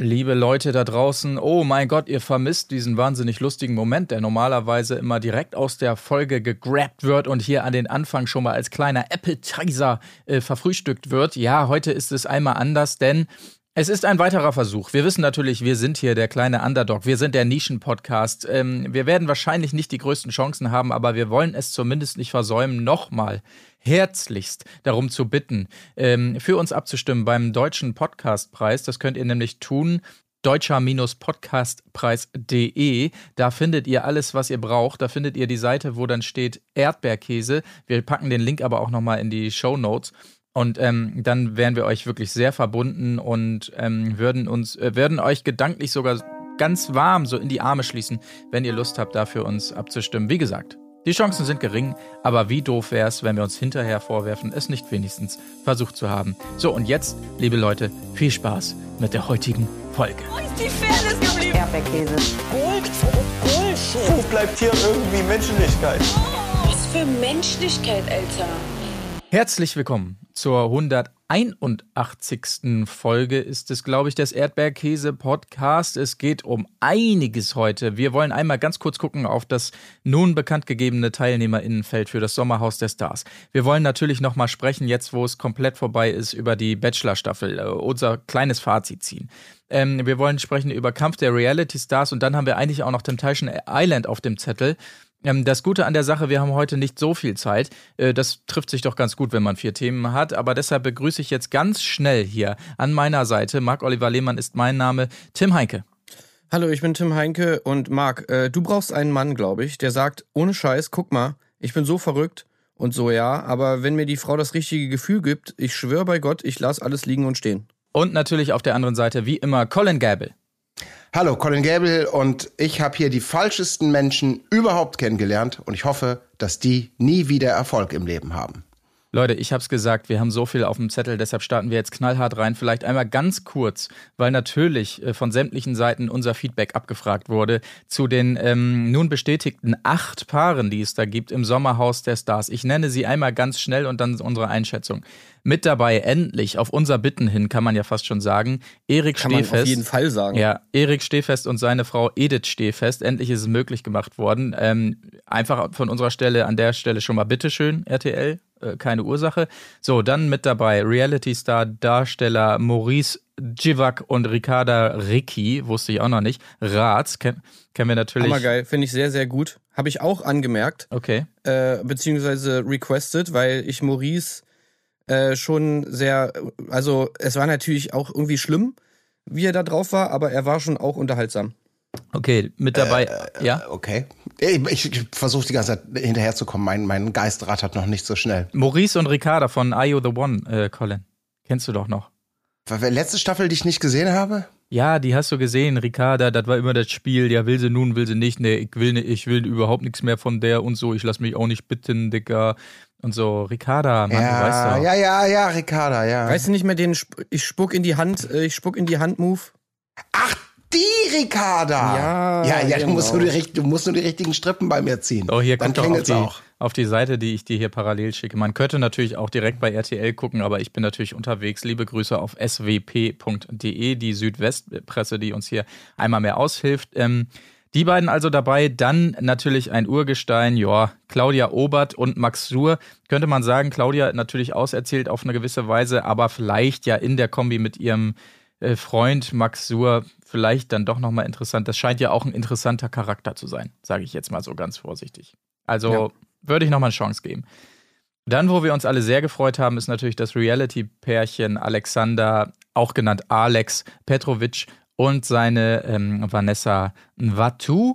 Liebe Leute da draußen, oh mein Gott, ihr vermisst diesen wahnsinnig lustigen Moment, der normalerweise immer direkt aus der Folge gegrabt wird und hier an den Anfang schon mal als kleiner Appetizer äh, verfrühstückt wird. Ja, heute ist es einmal anders, denn es ist ein weiterer Versuch. Wir wissen natürlich, wir sind hier der kleine Underdog. Wir sind der Nischen-Podcast. Ähm, wir werden wahrscheinlich nicht die größten Chancen haben, aber wir wollen es zumindest nicht versäumen, nochmal herzlichst darum zu bitten, ähm, für uns abzustimmen beim Deutschen Podcastpreis. Das könnt ihr nämlich tun deutscher-podcastpreis.de. Da findet ihr alles, was ihr braucht. Da findet ihr die Seite, wo dann steht Erdbeerkäse. Wir packen den Link aber auch nochmal in die Show Notes. Und ähm, dann wären wir euch wirklich sehr verbunden und ähm, würden uns, äh, würden euch gedanklich sogar ganz warm so in die Arme schließen, wenn ihr Lust habt, dafür uns abzustimmen. Wie gesagt, die Chancen sind gering, aber wie doof wäre es, wenn wir uns hinterher vorwerfen, es nicht wenigstens versucht zu haben. So, und jetzt, liebe Leute, viel Spaß mit der heutigen Folge. Wo ist die Fairness geblieben? Erdbeerkäse. Gold, Bullshit. Wo bleibt hier irgendwie Menschlichkeit? Was für Menschlichkeit, Alter. Herzlich willkommen zur 181. Folge ist es, glaube ich, des Erdbeerkäse-Podcast. Es geht um einiges heute. Wir wollen einmal ganz kurz gucken auf das nun bekannt gegebene Teilnehmerinnenfeld für das Sommerhaus der Stars. Wir wollen natürlich nochmal sprechen, jetzt wo es komplett vorbei ist, über die Bachelor-Staffel, äh, unser kleines Fazit ziehen. Ähm, wir wollen sprechen über Kampf der Reality Stars und dann haben wir eigentlich auch noch Temptation Island auf dem Zettel. Ähm, das Gute an der Sache, wir haben heute nicht so viel Zeit. Äh, das trifft sich doch ganz gut, wenn man vier Themen hat. Aber deshalb begrüße ich jetzt ganz schnell hier an meiner Seite, Marc-Oliver Lehmann ist mein Name, Tim Heinke. Hallo, ich bin Tim Heinke und Marc, äh, du brauchst einen Mann, glaube ich, der sagt, ohne Scheiß, guck mal, ich bin so verrückt und so, ja, aber wenn mir die Frau das richtige Gefühl gibt, ich schwöre bei Gott, ich lasse alles liegen und stehen. Und natürlich auf der anderen Seite, wie immer, Colin Gable. Hallo, Colin Gable und ich habe hier die falschesten Menschen überhaupt kennengelernt und ich hoffe, dass die nie wieder Erfolg im Leben haben. Leute, ich habe es gesagt, wir haben so viel auf dem Zettel, deshalb starten wir jetzt knallhart rein. Vielleicht einmal ganz kurz, weil natürlich äh, von sämtlichen Seiten unser Feedback abgefragt wurde zu den ähm, nun bestätigten acht Paaren, die es da gibt im Sommerhaus der Stars. Ich nenne sie einmal ganz schnell und dann unsere Einschätzung. Mit dabei endlich, auf unser Bitten hin, kann man ja fast schon sagen, Erik Kann Stehfest. man auf jeden Fall sagen. Ja, Erik Stehfest und seine Frau Edith Stehfest. Endlich ist es möglich gemacht worden. Ähm, einfach von unserer Stelle an der Stelle schon mal bitteschön, RTL. Äh, keine Ursache. So, dann mit dabei Reality-Star, Darsteller Maurice Jivak und Ricarda Ricci, wusste ich auch noch nicht. Rats, ken kennen wir natürlich. Hammergeil, finde ich sehr, sehr gut. Habe ich auch angemerkt, Okay. äh, beziehungsweise requested, weil ich Maurice äh, schon sehr, also es war natürlich auch irgendwie schlimm, wie er da drauf war, aber er war schon auch unterhaltsam. Okay, mit dabei, ja. Okay. Ich, ich versuche die ganze Zeit hinterherzukommen. Mein, mein Geistrad hat noch nicht so schnell. Maurice und Ricarda von Are You the One, äh, Colin. Kennst du doch noch. War die letzte Staffel, die ich nicht gesehen habe? Ja, die hast du gesehen, Ricarda, das war immer das Spiel, ja, will sie nun, will sie nicht, nee, ich will, ich will überhaupt nichts mehr von der und so, ich lass mich auch nicht bitten, Dicker. Und so, Ricarda, Mann, du weißt ja, doch. ja, ja, ja, Ricarda, ja. Weißt du nicht mehr den Sp ich spuck in die Hand, äh, ich spuck in die Hand Move? Ach, die Ricarda! Ja, ja, ja du, genau. musst nur die, du musst nur die richtigen Strippen bei mir ziehen. Oh, hier Dann kommt doch auf die, auch. auf die Seite, die ich dir hier parallel schicke. Man könnte natürlich auch direkt bei RTL gucken, aber ich bin natürlich unterwegs. Liebe Grüße auf swp.de, die Südwestpresse, die uns hier einmal mehr aushilft. Ähm, die beiden also dabei, dann natürlich ein Urgestein, ja, Claudia Obert und Max Suhr. Könnte man sagen, Claudia natürlich auserzählt auf eine gewisse Weise, aber vielleicht ja in der Kombi mit ihrem äh, Freund Max Suhr vielleicht dann doch nochmal interessant. Das scheint ja auch ein interessanter Charakter zu sein, sage ich jetzt mal so ganz vorsichtig. Also Ja. würde ich nochmal eine Chance geben. Dann, wo wir uns alle sehr gefreut haben, ist natürlich das Reality-Pärchen Alexander, auch genannt Alex Petrovic und seine ähm, Vanessa Nvatu.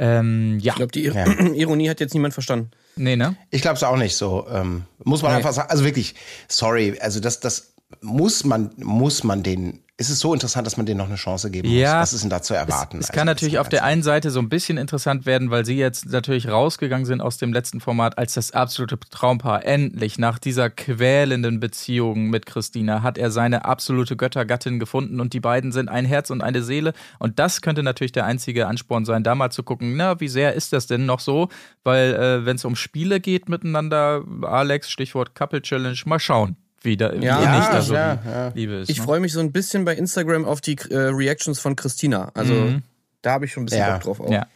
Ähm, ja, Ich glaube, die Ir Ja. Ironie hat jetzt niemand verstanden. nee, ne? Ich glaube es auch nicht so. Ähm, muss man Nee. einfach sagen. Also wirklich, sorry, also das, das muss man, muss man den. Ist es so interessant, dass man denen noch eine Chance geben Ja. muss? Was ist denn da zu erwarten? Es Also, kann natürlich auf der einen Seite so ein bisschen interessant werden, weil sie jetzt natürlich rausgegangen sind aus dem letzten Format als das absolute Traumpaar. Endlich, nach dieser quälenden Beziehung mit Christina, hat er seine absolute Göttergattin gefunden und die beiden sind ein Herz und eine Seele. Und das könnte natürlich der einzige Ansporn sein, da mal zu gucken, na, wie sehr ist das denn noch so? Weil, äh, wenn es um Spiele geht miteinander, Alex, Stichwort Couple Challenge, mal schauen. Wie, da, wie Ja, innig da so ja, ja. Liebe ist. Ich ne? freue mich so ein bisschen bei Instagram auf die äh, Reactions von Christina. Also Mhm. da habe ich schon ein bisschen Ja. Bock drauf. Auch. Ja.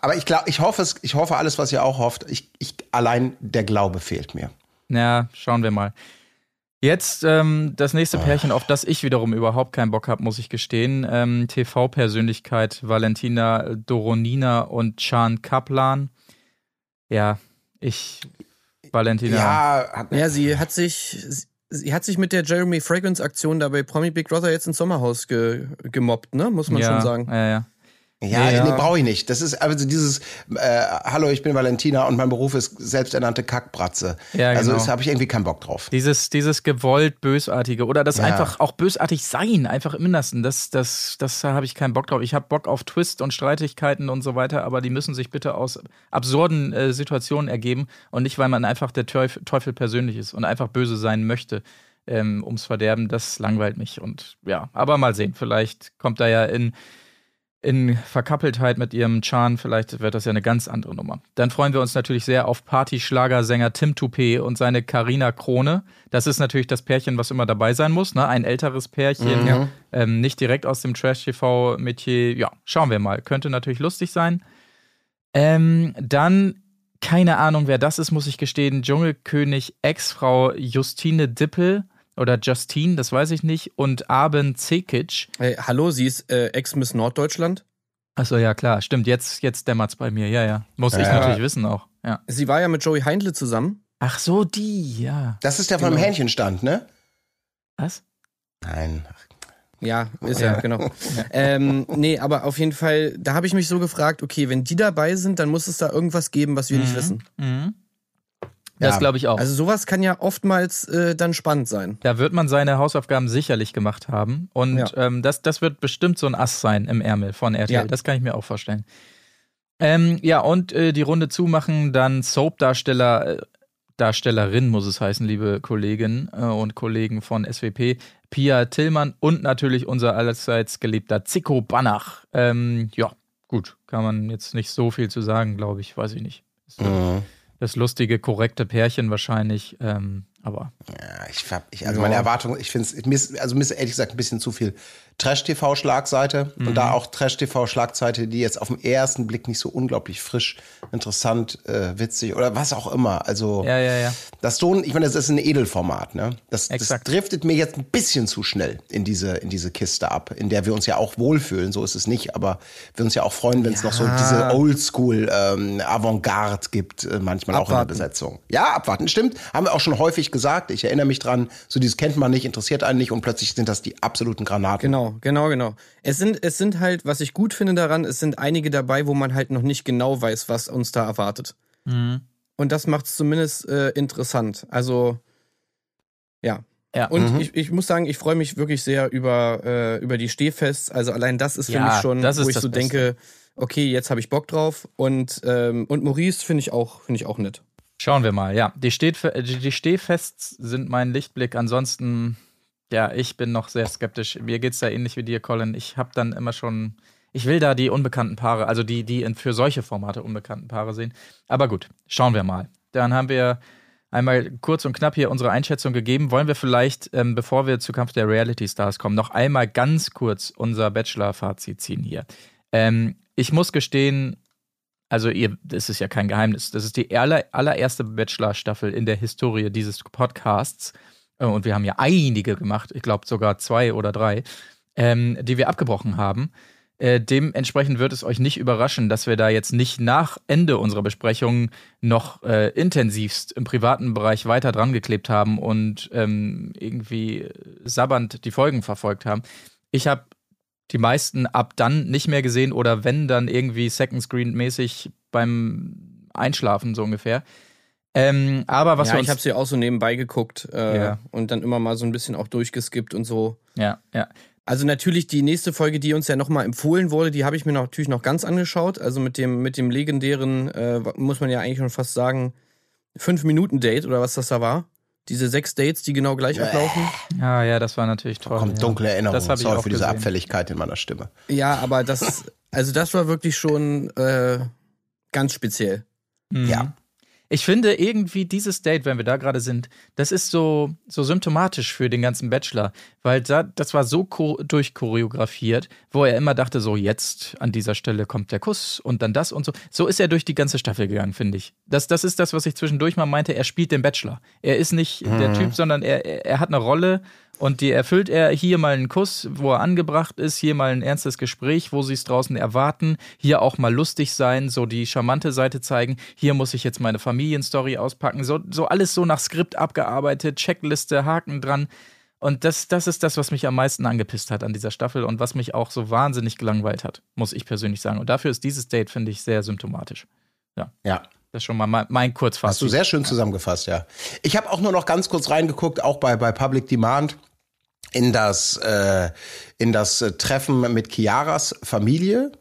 Aber ich glaube, ich hoffe es, ich hoffe alles, was ihr auch hofft. Ich, ich, allein der Glaube fehlt mir. Ja, schauen wir mal. Jetzt ähm, das nächste Pärchen, auf das ich wiederum überhaupt keinen Bock habe, muss ich gestehen. Ähm, TV-Persönlichkeit Valentina Doronina und Chan Kaplan. Ja, ich, Valentina. Ja, hat- Ja, sie hat sich, sie- hat sich mit der Jeremy Fragrance Aktion da bei Promi Big Brother jetzt ins Sommerhaus ge, gemobbt, ne? Muss man ja, schon sagen. Ja, ja. Ja, Ja. nee, brauche ich nicht. Das ist also dieses äh, Hallo, ich bin Valentina und mein Beruf ist selbsternannte Kackbratze. Ja, Also genau. das habe ich irgendwie keinen Bock drauf. Dieses, dieses gewollt Bösartige oder das Ja. einfach auch bösartig sein, einfach im Innersten, das, das, das habe ich keinen Bock drauf. Ich habe Bock auf Twist und Streitigkeiten und so weiter, aber die müssen sich bitte aus absurden äh, Situationen ergeben und nicht, weil man einfach der Teufel, Teufel persönlich ist und einfach böse sein möchte ähm, ums Verderben. Das langweilt mich und ja, aber mal sehen, vielleicht kommt da ja in in Verkappeltheit mit ihrem Chan, vielleicht wird das ja eine ganz andere Nummer. Dann freuen wir uns natürlich sehr auf Partyschlagersänger Tim Toupé und seine Karina Krone. Das ist natürlich das Pärchen, was immer dabei sein muss, ne? Ein älteres Pärchen, ähm, nicht direkt aus dem Trash-TV-Metier. Ja, schauen wir mal. Könnte natürlich lustig sein. Ähm, dann, keine Ahnung, wer das ist, muss ich gestehen. Dschungelkönig Ex-Frau Justine Dippel oder Justine, das weiß ich nicht, und Aben Cekic. Hey, hallo, sie ist äh, Ex-Miss Norddeutschland. Achso, ja, klar, stimmt. Jetzt, jetzt dämmert's bei mir. Ja, ja. Muss ich Ja. natürlich wissen auch. Ja. Sie war ja mit Joey Heindle zusammen. Ach so, die, ja. Das ist der von dem Genau. Hähnchenstand, ne? Was? Nein. Ja, ist ja, genau. Ähm, nee, aber auf jeden Fall, da habe ich mich so gefragt, okay, wenn die dabei sind, dann muss es da irgendwas geben, was wir nicht wissen. Mhm. Das Ja. glaube ich auch. Also sowas kann ja oftmals äh, dann spannend sein. da wird man seine Hausaufgaben sicherlich gemacht haben. Und Ja. ähm, das, das wird bestimmt so ein Ass sein im Ärmel von RTL. Ja. Das kann ich mir auch vorstellen. Ähm, ja, und äh, die Runde zumachen, dann Soap-Darsteller, äh, Darstellerin muss es heißen, liebe Kolleginnen äh, und Kollegen von SWP, Pia Tillmann und natürlich unser allerseits geliebter Zico Banach. Ähm, ja, gut, kann man jetzt nicht so viel zu sagen, glaube ich, weiß ich nicht. Ist Mhm. Das lustige, korrekte Pärchen wahrscheinlich, ähm, aber Ja, ich hab, ich, also meine Erwartung, ich finde es, also mir ist ehrlich gesagt ein bisschen zu viel Trash-TV-Schlagseite und da auch Trash-TV-Schlagseite, die jetzt auf den ersten Blick nicht so unglaublich frisch, interessant, äh, witzig oder was auch immer. Also ja, ja, ja. das ein, ich meine, das ist ein Edelformat, ne? Das, das driftet mir jetzt ein bisschen zu schnell in diese, in diese Kiste ab, in der wir uns ja auch wohlfühlen, so ist es nicht, aber wir uns ja auch freuen, wenn es noch so diese Oldschool ähm, Avantgarde gibt, äh, manchmal auch in der Abwarten. Besetzung. Ja, abwarten, stimmt. Haben wir auch schon häufig gesagt. Ich erinnere mich dran, so dieses kennt man nicht, interessiert einen nicht und plötzlich sind das die absoluten Granaten. Genau, genau, genau. Es sind, es sind halt, was ich gut finde daran, es sind einige dabei, wo man halt noch nicht genau weiß, was uns da erwartet. Und das macht es zumindest äh, interessant. Also, ja. Ja. Und ich, ich muss sagen, ich freue mich wirklich sehr über, äh, über die Stehfests. Also allein das ist für Ja, mich schon, das ist wo ich so Beste. denke, okay, jetzt habe ich Bock drauf. Und, ähm, und Maurice finde ich auch, finde ich auch nett. Schauen wir mal, ja. Die, steht, die Stehfests sind mein Lichtblick. Ansonsten, ja, ich bin noch sehr skeptisch. Mir geht's da ähnlich wie dir, Colin. Ich habe dann immer schon. Ich will da die unbekannten Paare, also die, die für solche Formate unbekannten Paare sehen. Aber gut, schauen wir mal. Dann haben wir einmal kurz und knapp hier unsere Einschätzung gegeben. Wollen wir vielleicht, ähm, bevor wir zu Kampf der Reality Stars kommen, noch einmal ganz kurz unser Bachelor-Fazit ziehen hier. Ähm, ich muss gestehen, also ihr, das ist ja kein Geheimnis, das ist die aller, allererste Bachelor-Staffel in der Historie dieses Podcasts. Äh, Und wir haben ja einige gemacht, ich glaube sogar zwei oder drei, ähm, die wir abgebrochen haben. Äh, dementsprechend wird es euch nicht überraschen, dass wir da jetzt nicht nach Ende unserer Besprechung noch äh, intensivst im privaten Bereich weiter dran geklebt haben und ähm, irgendwie sabbernd die Folgen verfolgt haben. Ich habe die meisten ab dann nicht mehr gesehen oder wenn dann irgendwie Second Screen mäßig beim Einschlafen so ungefähr. Ähm, aber was ja, wir ich habe sie auch so nebenbei geguckt äh, Ja. und dann immer mal so ein bisschen auch durchgeskippt und so. ja ja Also natürlich die nächste Folge, die uns ja nochmal empfohlen wurde, die habe ich mir natürlich noch ganz angeschaut. Also mit dem, mit dem legendären, äh, muss man ja eigentlich schon fast sagen, fünf Minuten Date oder was das da war. Diese sechs Dates, die genau gleich ablaufen. ja ja das war natürlich toll. Kommt ja. dunkle Erinnerungen. Das habe ich Sorry auch für diese gesehen. Abfälligkeit in meiner Stimme. Ja, aber das, also das war wirklich schon äh, ganz speziell. Mhm. Ja. Ich finde irgendwie dieses Date, wenn wir da gerade sind, das ist so, so symptomatisch für den ganzen Bachelor, weil da, das war so durchchoreografiert, wo er immer dachte, so jetzt an dieser Stelle kommt der Kuss und dann das und so. So ist er durch die ganze Staffel gegangen, finde ich. Das, das ist das, was ich zwischendurch mal meinte, er spielt den Bachelor. Er ist nicht mhm. der Typ, sondern er, er hat eine Rolle und die erfüllt er hier mal einen Kuss, wo er angebracht ist, hier mal ein ernstes Gespräch, wo sie es draußen erwarten, hier auch mal lustig sein, so die charmante Seite zeigen, hier muss ich jetzt meine Familienstory auspacken, so, so alles so nach Skript abgearbeitet, Checkliste, Haken dran. Und das, das ist das, was mich am meisten angepisst hat an dieser Staffel und was mich auch so wahnsinnig gelangweilt hat, muss ich persönlich sagen. Und dafür ist dieses Date, finde ich, sehr symptomatisch. Ja. Ja. Das ist schon mal mein, mein Kurzfazit. Hast du sehr schön zusammengefasst, ja. Ich habe auch nur noch ganz kurz reingeguckt, auch bei, bei Public Demand in das, äh, in das Treffen mit Chiaras Familie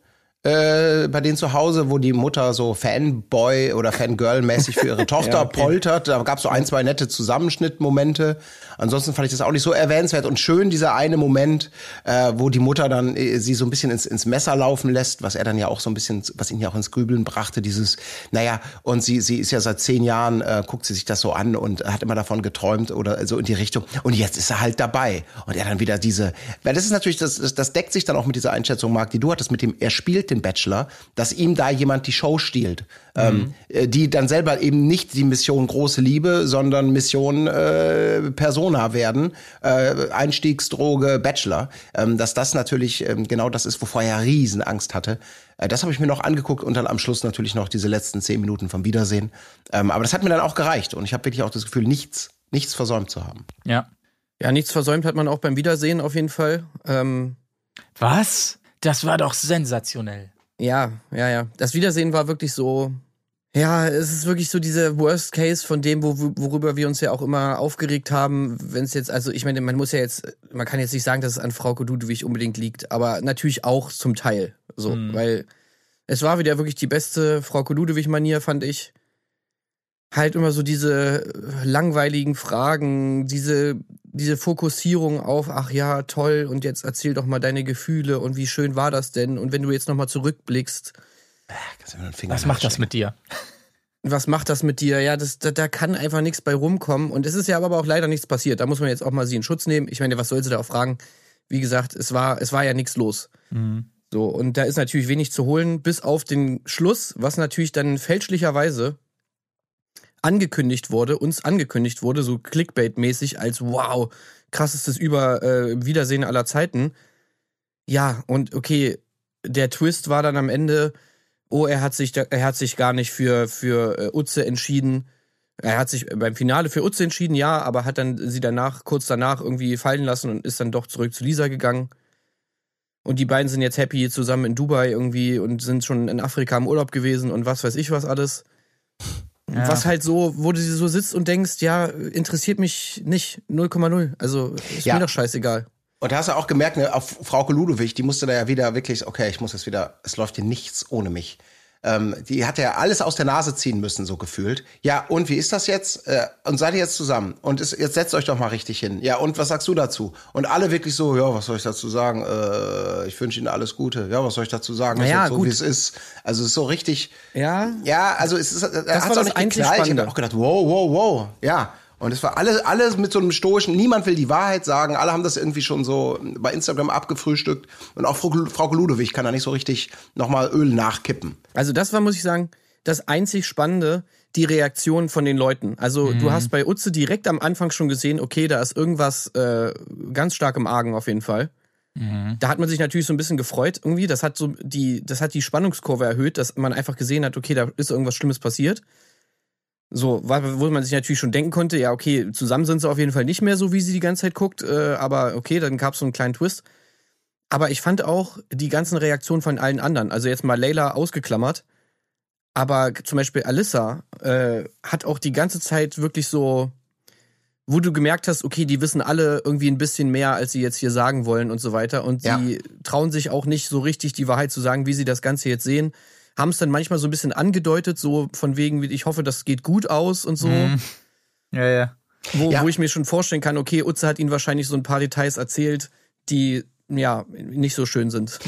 äh, bei denen zu Hause, wo die Mutter so Fanboy oder Fangirl-mäßig für ihre Tochter ja, okay. poltert. Da gab es so ein, zwei nette Zusammenschnittmomente. Ansonsten fand ich das auch nicht so erwähnenswert und schön, dieser eine Moment, äh, wo die Mutter dann äh, sie so ein bisschen ins, ins Messer laufen lässt, was er dann ja auch so ein bisschen, was ihn ja auch ins Grübeln brachte, dieses, naja, und sie, sie ist ja seit zehn Jahren, äh, guckt sie sich das so an und hat immer davon geträumt oder so in die Richtung. Und jetzt ist er halt dabei. Und er dann wieder diese, weil das ist natürlich, das, das deckt sich dann auch mit dieser Einschätzung, Marc, die du hattest, mit dem, er spielt den Bachelor, dass ihm da jemand die Show stiehlt. Ähm, mhm. Ähm, die dann selber eben nicht die Mission große Liebe, sondern Mission äh, Persona werden, äh, Einstiegsdroge, Bachelor. Ähm, dass das natürlich ähm, genau das ist, wovor er Riesenangst hatte. Äh, das habe ich mir noch angeguckt und dann am Schluss natürlich noch diese letzten zehn Minuten vom Wiedersehen. Ähm, aber das hat mir dann auch gereicht und ich habe wirklich auch das Gefühl, nichts, nichts versäumt zu haben. Ja. Ja, nichts versäumt hat man auch beim Wiedersehen auf jeden Fall. Ähm Was? Das war doch sensationell. Ja, ja, ja. Das Wiedersehen war wirklich so. Ja, es ist wirklich so dieser Worst Case von dem, wo, worüber wir uns ja auch immer aufgeregt haben, wenn es jetzt, also ich meine, man muss ja jetzt, man kann jetzt nicht sagen, dass es an Frau Ludwig unbedingt liegt, aber natürlich auch zum Teil. So, mhm. weil es war wieder wirklich die beste Frau Ludwig-Manier, fand ich. Halt immer so diese langweiligen Fragen, diese diese Fokussierung auf, ach ja, toll, und jetzt erzähl doch mal deine Gefühle und wie schön war das denn? Und wenn du jetzt nochmal zurückblickst. Was macht das mit dir? Was macht das mit dir? Ja, das, da, da kann einfach nichts bei rumkommen. Und es ist ja aber auch leider nichts passiert. Da muss man jetzt auch mal sie in Schutz nehmen. Ich meine, was soll sie da auch fragen? Wie gesagt, es war, es war ja nichts los. Mhm. So, und da ist natürlich wenig zu holen, bis auf den Schluss, was natürlich dann fälschlicherweise angekündigt wurde, uns angekündigt wurde, so Clickbait-mäßig als wow, krassestes Über äh, Wiedersehen aller Zeiten. Ja, und okay, der Twist war dann am Ende, oh, er hat sich, er hat sich gar nicht für, für äh, Utze entschieden. Er hat sich beim Finale für Utze entschieden, ja, aber hat dann sie danach, kurz danach irgendwie fallen lassen und ist dann doch zurück zu Lisa gegangen. Und die beiden sind jetzt happy zusammen in Dubai irgendwie und sind schon in Afrika im Urlaub gewesen und was weiß ich was alles. Ja. Was halt so, wo du so sitzt und denkst, ja, interessiert mich nicht, 0,0. Also ist ja. mir doch scheißegal. Und da hast du auch gemerkt, ne, auf Frauke Ludowig, die musste da ja wieder wirklich, okay, ich muss jetzt wieder, es läuft hier nichts ohne mich. Ähm, die hat ja alles aus der Nase ziehen müssen, so gefühlt. Ja, und wie ist das jetzt? Äh, und seid ihr jetzt zusammen? Und ist, jetzt setzt euch doch mal richtig hin. Ja, und was sagst du dazu? Und alle wirklich so, ja, was soll ich dazu sagen? Äh, ich wünsche Ihnen alles Gute. Ja, was soll ich dazu sagen? Naja, so, wie es ist. Also es ist so richtig. Ja. Ja, also es ist, das war das auch nicht geknallt. Ich habe auch gedacht, wow, wow, wow. Ja. Und es war alles, alles mit so einem stoischen, niemand will die Wahrheit sagen, alle haben das irgendwie schon so bei Instagram abgefrühstückt. Und auch Frau, Frau Ludewig kann da nicht so richtig nochmal Öl nachkippen. Also das war, muss ich sagen, das einzig Spannende, die Reaktion von den Leuten. Also mhm. du hast bei Utze direkt am Anfang schon gesehen, okay, da ist irgendwas äh, ganz stark im Argen auf jeden Fall. Mhm. Da hat man sich natürlich so ein bisschen gefreut irgendwie. Das hat so die, das hat die Spannungskurve erhöht, dass man einfach gesehen hat, okay, da ist irgendwas Schlimmes passiert. So, wo man sich natürlich schon denken konnte, ja, okay, zusammen sind sie auf jeden Fall nicht mehr so, wie sie die ganze Zeit guckt, äh, aber okay, dann gab es so einen kleinen Twist. Aber ich fand auch die ganzen Reaktionen von allen anderen, also jetzt mal Layla ausgeklammert, aber zum Beispiel Alyssa äh, hat auch die ganze Zeit wirklich so, wo du gemerkt hast, okay, die wissen alle irgendwie ein bisschen mehr, als sie jetzt hier sagen wollen und so weiter. Und ja. sie trauen sich auch nicht so richtig die Wahrheit zu sagen, wie sie das Ganze jetzt sehen haben es dann manchmal so ein bisschen angedeutet, so von wegen, ich hoffe, das geht gut aus und so. Mhm. Ja, ja. Wo, ja. wo ich mir schon vorstellen kann, okay, Utze hat ihnen wahrscheinlich so ein paar Details erzählt, die ja, nicht so schön sind.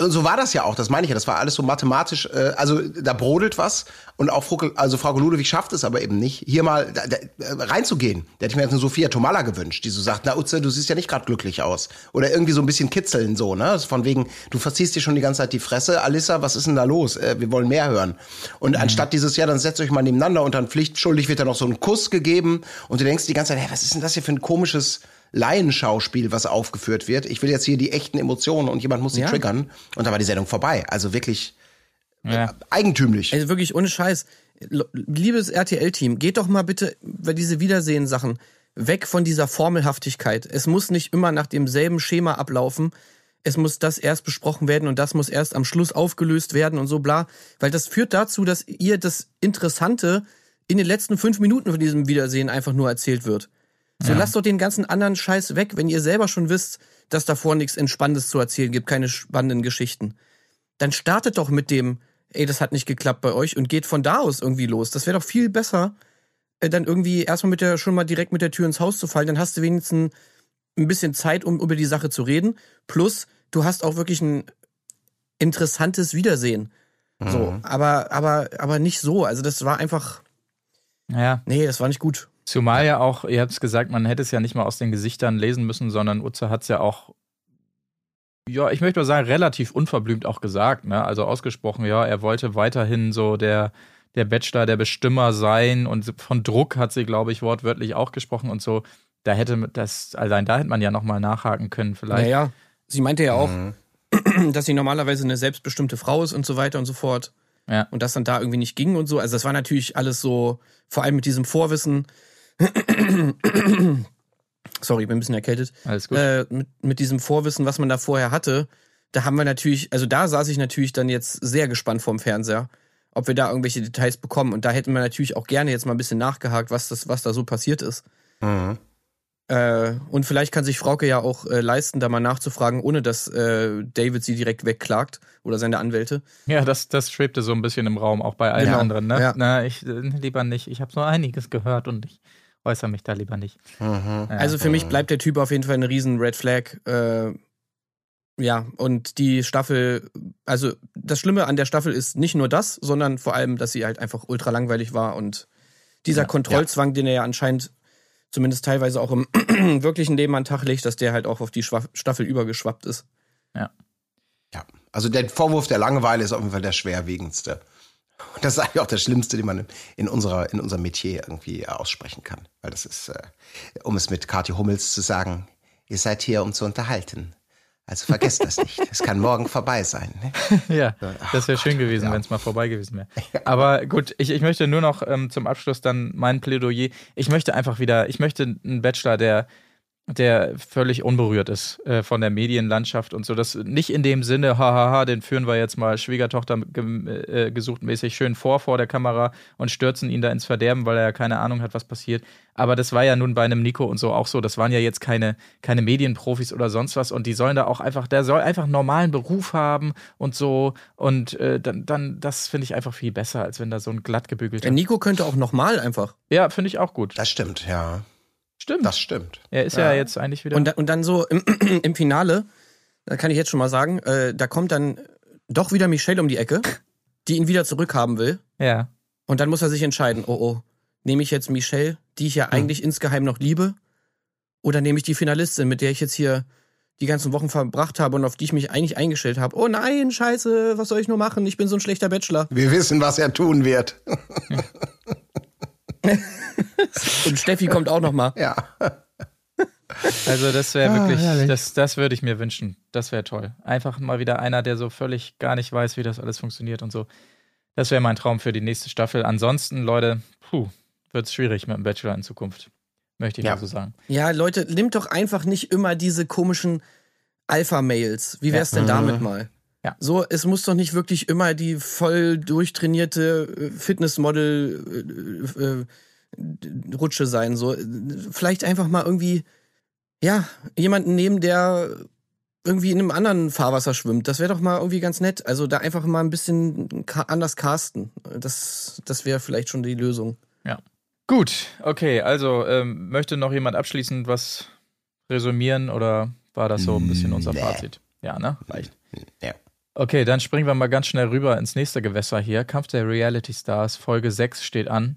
Und so war das ja auch, das meine ich ja. Das war alles so mathematisch, äh, also da brodelt was und auch Frau, also Frau Ludwig schafft es aber eben nicht, hier mal da, da, reinzugehen. Da hätte ich mir jetzt eine Sophia Tomalla gewünscht, die so sagt, na Utze, du siehst ja nicht gerade glücklich aus. Oder irgendwie so ein bisschen kitzeln so, ne? Von wegen, du verziehst dir schon die ganze Zeit die Fresse. Alissa, was ist denn da los? Äh, wir wollen mehr hören. Und mhm. anstatt dieses, ja, dann setzt euch mal nebeneinander und dann pflichtschuldig wird da noch so ein Kuss gegeben und du denkst die ganze Zeit, hey, was ist denn das hier für ein komisches Laienschauspiel, was aufgeführt wird. Ich will jetzt hier die echten Emotionen und jemand muss sie ja. triggern. Und da war die Sendung vorbei. Also wirklich ja. äh, eigentümlich. Also wirklich ohne Scheiß. Liebes RTL-Team, geht doch mal bitte bei diese Wiedersehen-Sachen weg von dieser Formelhaftigkeit. Es muss nicht immer nach demselben Schema ablaufen. Es muss das erst besprochen werden und das muss erst am Schluss aufgelöst werden und so bla. Weil das führt dazu, dass ihr das Interessante in den letzten fünf Minuten von diesem Wiedersehen einfach nur erzählt wird. So ja. lasst doch den ganzen anderen Scheiß weg, wenn ihr selber schon wisst, dass davor nichts Entspannendes zu erzählen gibt, keine spannenden Geschichten. Dann startet doch mit dem, ey, das hat nicht geklappt bei euch und geht von da aus irgendwie los. Das wäre doch viel besser, äh, dann irgendwie erstmal mit der, schon mal direkt mit der Tür ins Haus zu fallen. Dann hast du wenigstens ein bisschen Zeit, um über die Sache zu reden. Plus, du hast auch wirklich ein interessantes Wiedersehen. Mhm. So, aber, aber, aber nicht so. Also, das war einfach. Ja. Nee, das war nicht gut. Zumal ja auch, ihr habt es gesagt, man hätte es ja nicht mal aus den Gesichtern lesen müssen, sondern Utze hat es ja auch, ja, ich möchte mal sagen, relativ unverblümt auch gesagt, ne? Also ausgesprochen, ja, er wollte weiterhin so der, der Bachelor, der Bestimmer sein und von Druck hat sie, glaube ich, wortwörtlich auch gesprochen und so. Da hätte das, allein da hätte man ja nochmal nachhaken können, vielleicht. Naja, sie meinte ja auch, mhm. dass sie normalerweise eine selbstbestimmte Frau ist und so weiter und so fort. Ja. Und das dann da irgendwie nicht ging und so. Also das war natürlich alles so, vor allem mit diesem Vorwissen, Sorry, ich bin ein bisschen erkältet. Alles gut. Äh, mit, mit diesem Vorwissen, was man da vorher hatte, da haben wir natürlich, also da saß ich natürlich dann jetzt sehr gespannt vorm Fernseher, ob wir da irgendwelche Details bekommen. Und da hätten wir natürlich auch gerne jetzt mal ein bisschen nachgehakt, was, das, was da so passiert ist. Mhm. Äh, und vielleicht kann sich Frauke ja auch äh, leisten, da mal nachzufragen, ohne dass äh, David sie direkt wegklagt oder seine Anwälte. Ja, das, das schwebte so ein bisschen im Raum, auch bei allen Ja, anderen. Ne? ja. Na, ich äh, lieber nicht. Ich habe so einiges gehört und ich äußere mich da lieber nicht. Mhm. Ja. Also für mich bleibt der Typ auf jeden Fall eine riesen Red Flag. Äh, ja, und die Staffel, also das Schlimme an der Staffel ist nicht nur das, sondern vor allem, dass sie halt einfach ultra langweilig war und dieser Ja. Kontrollzwang, den er ja anscheinend zumindest teilweise auch im wirklichen Leben an den Tag legt, dass der halt auch auf die Schwa Staffel übergeschwappt ist. Ja, also der Vorwurf der Langeweile ist auf jeden Fall der schwerwiegendste. Und das ist eigentlich auch das Schlimmste, den man in unserer, in unserem Metier irgendwie aussprechen kann. Weil das ist, äh, um es mit Kathi Hummels zu sagen, ihr seid hier, um zu unterhalten. Also vergesst das nicht. Es kann morgen vorbei sein. Ne? Ja, das wäre schön gewesen, ja. wenn es mal vorbei gewesen wäre. Aber gut, ich, ich möchte nur noch ähm, zum Abschluss dann mein Plädoyer. Ich möchte einfach wieder, ich möchte einen Bachelor, der, der völlig unberührt ist äh, von der Medienlandschaft und so. Das nicht in dem Sinne, hahaha, den führen wir jetzt mal Schwiegertochter ge äh, gesucht mäßig schön vor vor der Kamera und stürzen ihn da ins Verderben, weil er ja keine Ahnung hat, was passiert. Aber das war ja nun bei einem Nico und so auch so. Das waren ja jetzt keine, keine Medienprofis oder sonst was und die sollen da auch einfach, der soll einfach einen normalen Beruf haben und so. Und äh, dann, dann, das finde ich einfach viel besser, als wenn da so ein glatt gebügelter. Der Nico könnte auch nochmal einfach. Ja, finde ich auch gut. Das stimmt, ja. Stimmt. Das stimmt. er ist ja. jetzt eigentlich wieder. Und, dann- und dann so im, im Finale, da kann ich jetzt schon mal sagen, äh, da kommt dann doch wieder Michelle um die Ecke, die ihn wieder zurückhaben will. ja. Und dann muss er sich entscheiden, oh oh, nehme ich jetzt Michelle, die ich ja Hm. eigentlich insgeheim noch liebe, oder nehme ich die Finalistin, mit der ich jetzt hier die ganzen Wochen verbracht habe und auf die ich mich eigentlich eingestellt habe. Oh nein, scheiße, was soll ich nur machen? Ich bin so ein schlechter Bachelor. Wir wissen, was er tun wird. Und Steffi kommt auch noch mal. Ja. Also das wäre Ah, wirklich, herrlich. das, das würde ich mir wünschen. Das wäre toll. Einfach mal wieder einer, der so völlig gar nicht weiß, wie das alles funktioniert und so. Das wäre mein Traum für die nächste Staffel. Ansonsten, Leute, puh, wird es schwierig mit dem Bachelor in Zukunft. Möchte ich Ja. mal so sagen. Ja, Leute, nimmt doch einfach nicht immer diese komischen Alpha-Mails. Wie wär's denn damit mal? Ja. So, es muss doch nicht wirklich immer die voll durchtrainierte äh, Fitnessmodel äh, äh, Rutsche sein. So, vielleicht einfach mal irgendwie, ja, jemanden nehmen, der irgendwie in einem anderen Fahrwasser schwimmt. Das wäre doch mal irgendwie ganz nett. Also da einfach mal ein bisschen anders casten. Das, das wäre vielleicht schon die Lösung. Gut, okay, also ähm, möchte noch jemand abschließend was resümieren oder War das so ein bisschen unser Fazit? Ja, ne? Reicht. Ja. Okay, dann springen wir mal ganz schnell rüber ins nächste Gewässer hier. Kampf der Reality Stars, Folge 6 steht an.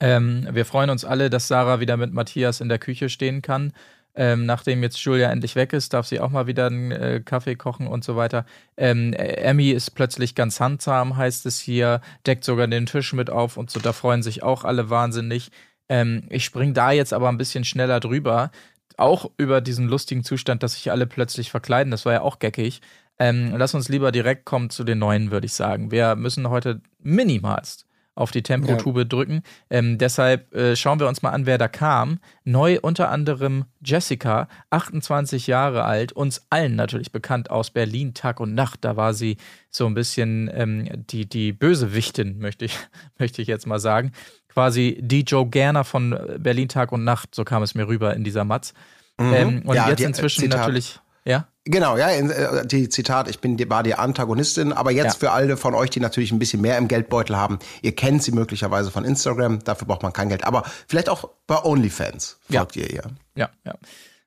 Ähm, wir freuen uns alle, dass Sarah wieder mit Matthias in der Küche stehen kann. Ähm, nachdem jetzt Julia endlich weg ist, darf sie auch mal wieder einen äh, Kaffee kochen und so weiter. Ähm, Emmy ist plötzlich ganz handsam, heißt es hier, deckt sogar den Tisch mit auf und so, da freuen sich auch alle wahnsinnig. Ähm, ich spring da jetzt aber ein bisschen schneller drüber. Auch über diesen lustigen Zustand, dass sich alle plötzlich verkleiden, das war ja auch geckig. Ähm, lass uns lieber direkt kommen zu den neuen, würde ich sagen. Wir müssen heute minimalst auf die Tempotube ja. drücken. Ähm, deshalb äh, schauen wir uns mal an, wer da kam. Neu unter anderem Jessica, 28 Jahre alt, uns allen natürlich bekannt aus Berlin Tag und Nacht. Da war sie so ein bisschen ähm, die, die Bösewichtin, möchte ich, möchte ich jetzt mal sagen. Quasi die Joe Gerner von Berlin Tag und Nacht, so kam es mir rüber in dieser Matz. Mhm. Ähm, und ja, jetzt die, inzwischen Zitat. natürlich. Ja? Genau, ja, äh, die Zitat, ich bin war die Antagonistin, aber jetzt ja. für alle von euch, die natürlich ein bisschen mehr im Geldbeutel haben, ihr kennt sie möglicherweise von Instagram, dafür braucht man kein Geld, aber vielleicht auch bei OnlyFans folgt ja. ihr ihr. Ja, ja.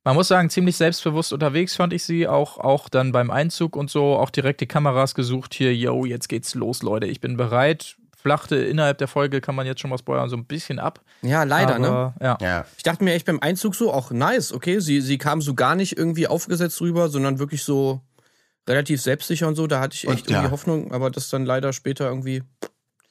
Man muss sagen, ziemlich selbstbewusst unterwegs fand ich sie, auch, auch dann beim Einzug und so, auch direkt die Kameras gesucht hier, yo, jetzt geht's los, Leute, ich bin bereit, flachte innerhalb der Folge, kann man jetzt schon mal spoilern, so ein bisschen ab. Ja, leider, ne? Aber, ne? Ja. ja. Ich dachte mir echt beim Einzug so, auch nice, okay, sie, sie kam so gar nicht irgendwie aufgesetzt rüber, sondern wirklich so relativ selbstsicher und so. Da hatte ich echt und, irgendwie ja. Hoffnung, aber das dann leider später irgendwie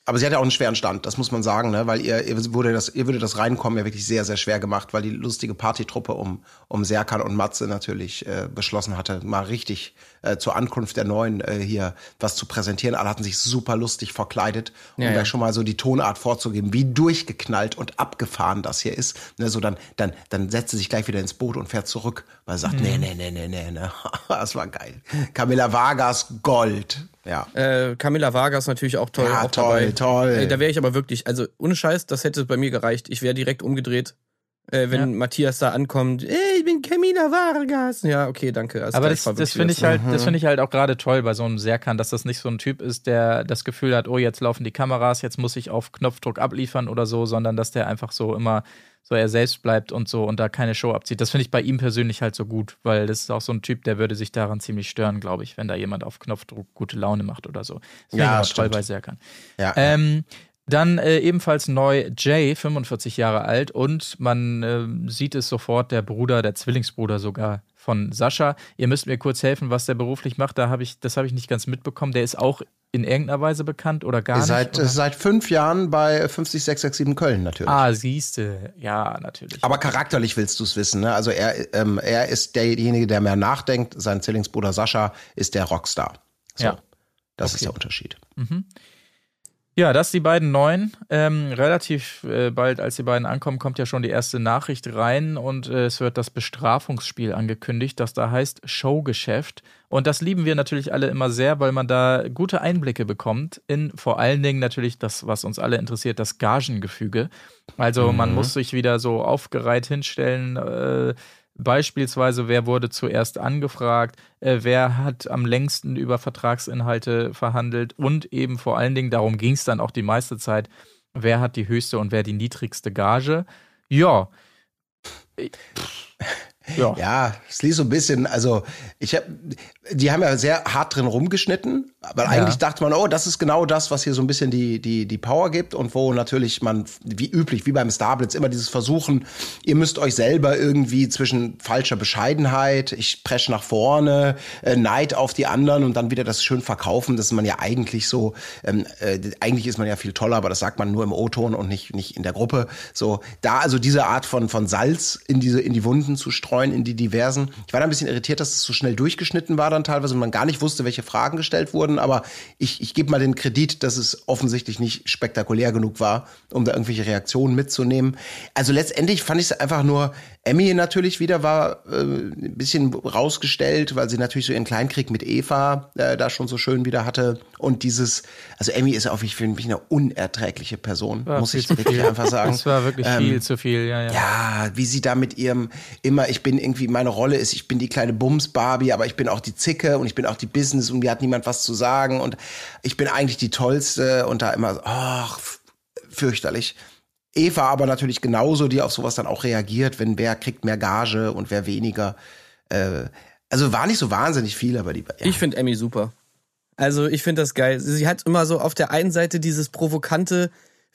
aber sie hat ja auch einen schweren Stand, das muss man sagen, ne? weil ihr, ihr, wurde das, ihr würde das Reinkommen ja wirklich sehr, sehr schwer gemacht, weil die lustige Partytruppe um, um Serkan und Matze natürlich äh, beschlossen hatte, mal richtig äh, zur Ankunft der Neuen äh, hier was zu präsentieren. Alle hatten sich super lustig verkleidet, um ja, ja. gleich schon mal so die Tonart vorzugeben, wie durchgeknallt und abgefahren das hier ist. Ne? So dann, dann, dann setzt sie sich gleich wieder ins Boot und fährt zurück, weil sie sagt, mhm. nee, nee, nee, nee, nee, nee. das war geil. Camilla Vargas Gold. Ja. Äh, Camilla Vargas natürlich auch toll. Ja, auch toll, dabei. toll. Äh, da wäre ich aber wirklich, also ohne Scheiß, das hätte bei mir gereicht. Ich wäre direkt umgedreht, äh, wenn ja. Matthias da ankommt. Ey, ich bin Camilla Vargas. Ja, okay, danke. Also aber das, das finde ich halt, mhm. das finde ich halt auch gerade toll bei so einem Serkan, dass das nicht so ein Typ ist, der das Gefühl hat, oh, jetzt laufen die Kameras, jetzt muss ich auf Knopfdruck abliefern oder so, sondern dass der einfach so immer so er selbst bleibt und so und da keine Show abzieht. Das finde ich bei ihm persönlich halt so gut, weil das ist auch so ein Typ, der würde sich daran ziemlich stören, glaube ich, wenn da jemand auf Knopfdruck gute Laune macht oder so. Das ja, ich toll bei Serkan. Ja. Ähm, dann äh, ebenfalls neu Jay, 45 Jahre alt und man äh, sieht es sofort, der Bruder, der Zwillingsbruder sogar von Sascha. Ihr müsst mir kurz helfen, was der beruflich macht. Da habe ich, das habe ich nicht ganz mitbekommen. Der ist auch in irgendeiner Weise bekannt oder gar seit, nicht? Oder? Seit fünf Jahren bei 50667 Köln natürlich. Ah, siehste, ja, natürlich. Aber charakterlich willst du es wissen, ne? Also er, ähm, er ist derjenige, der mehr nachdenkt. Sein Zwillingsbruder Sascha ist der Rockstar. So, ja. Das okay. ist der Unterschied. Mhm. Ja, das die beiden neuen. Ähm, relativ äh, bald, als die beiden ankommen, kommt ja schon die erste Nachricht rein und äh, es wird das Bestrafungsspiel angekündigt, das da heißt Showgeschäft. Und das lieben wir natürlich alle immer sehr, weil man da gute Einblicke bekommt in vor allen Dingen natürlich das, was uns alle interessiert, das Gagengefüge. Also mhm. man muss sich wieder so aufgereiht hinstellen. Äh, Beispielsweise, wer wurde zuerst angefragt, äh, wer hat am längsten über Vertragsinhalte verhandelt und eben vor allen Dingen, darum ging es dann auch die meiste Zeit, wer hat die höchste und wer die niedrigste Gage. Ja. Ja. ja, es ließ so ein bisschen, also ich habe, die haben ja sehr hart drin rumgeschnitten, weil eigentlich dachte man, oh, das ist genau das, was hier so ein bisschen die, die, die Power gibt und wo natürlich man, wie üblich, wie beim Starblitz, immer dieses Versuchen, ihr müsst euch selber irgendwie zwischen falscher Bescheidenheit, ich presche nach vorne, äh, Neid auf die anderen und dann wieder das schön verkaufen, das ist man ja eigentlich so, ähm, äh, eigentlich ist man ja viel toller, aber das sagt man nur im O-Ton und nicht, nicht in der Gruppe. So, da also diese Art von, von Salz in diese, in die Wunden zu streuen, in die diversen. Ich war da ein bisschen irritiert, dass es so schnell durchgeschnitten war dann teilweise und man gar nicht wusste, welche Fragen gestellt wurden, aber ich, ich gebe mal den Kredit, dass es offensichtlich nicht spektakulär genug war, um da irgendwelche Reaktionen mitzunehmen. Also letztendlich fand ich es einfach nur, Emmy natürlich wieder war äh, ein bisschen rausgestellt, weil sie natürlich so ihren Kleinkrieg mit Eva äh, da schon so schön wieder hatte. Und dieses, also Emmy ist auch, ich finde, eine unerträgliche Person, war muss ich wirklich einfach sagen. Das war wirklich ähm, viel zu viel, ja, ja. Ja, wie sie da mit ihrem immer, ich bin irgendwie, meine Rolle ist, ich bin die kleine Bums-Barbie, aber ich bin auch die Zicke und ich bin auch die Business und mir hat niemand was zu sagen und ich bin eigentlich die Tollste und da immer, ach, fürchterlich. Eva aber natürlich genauso, die auf sowas dann auch reagiert, wenn wer kriegt mehr Gage und wer weniger. äh, also war nicht so wahnsinnig viel, aber die. Ja. Ich finde Emmy super. Also ich finde das geil. Sie hat immer so auf der einen Seite dieses provokante,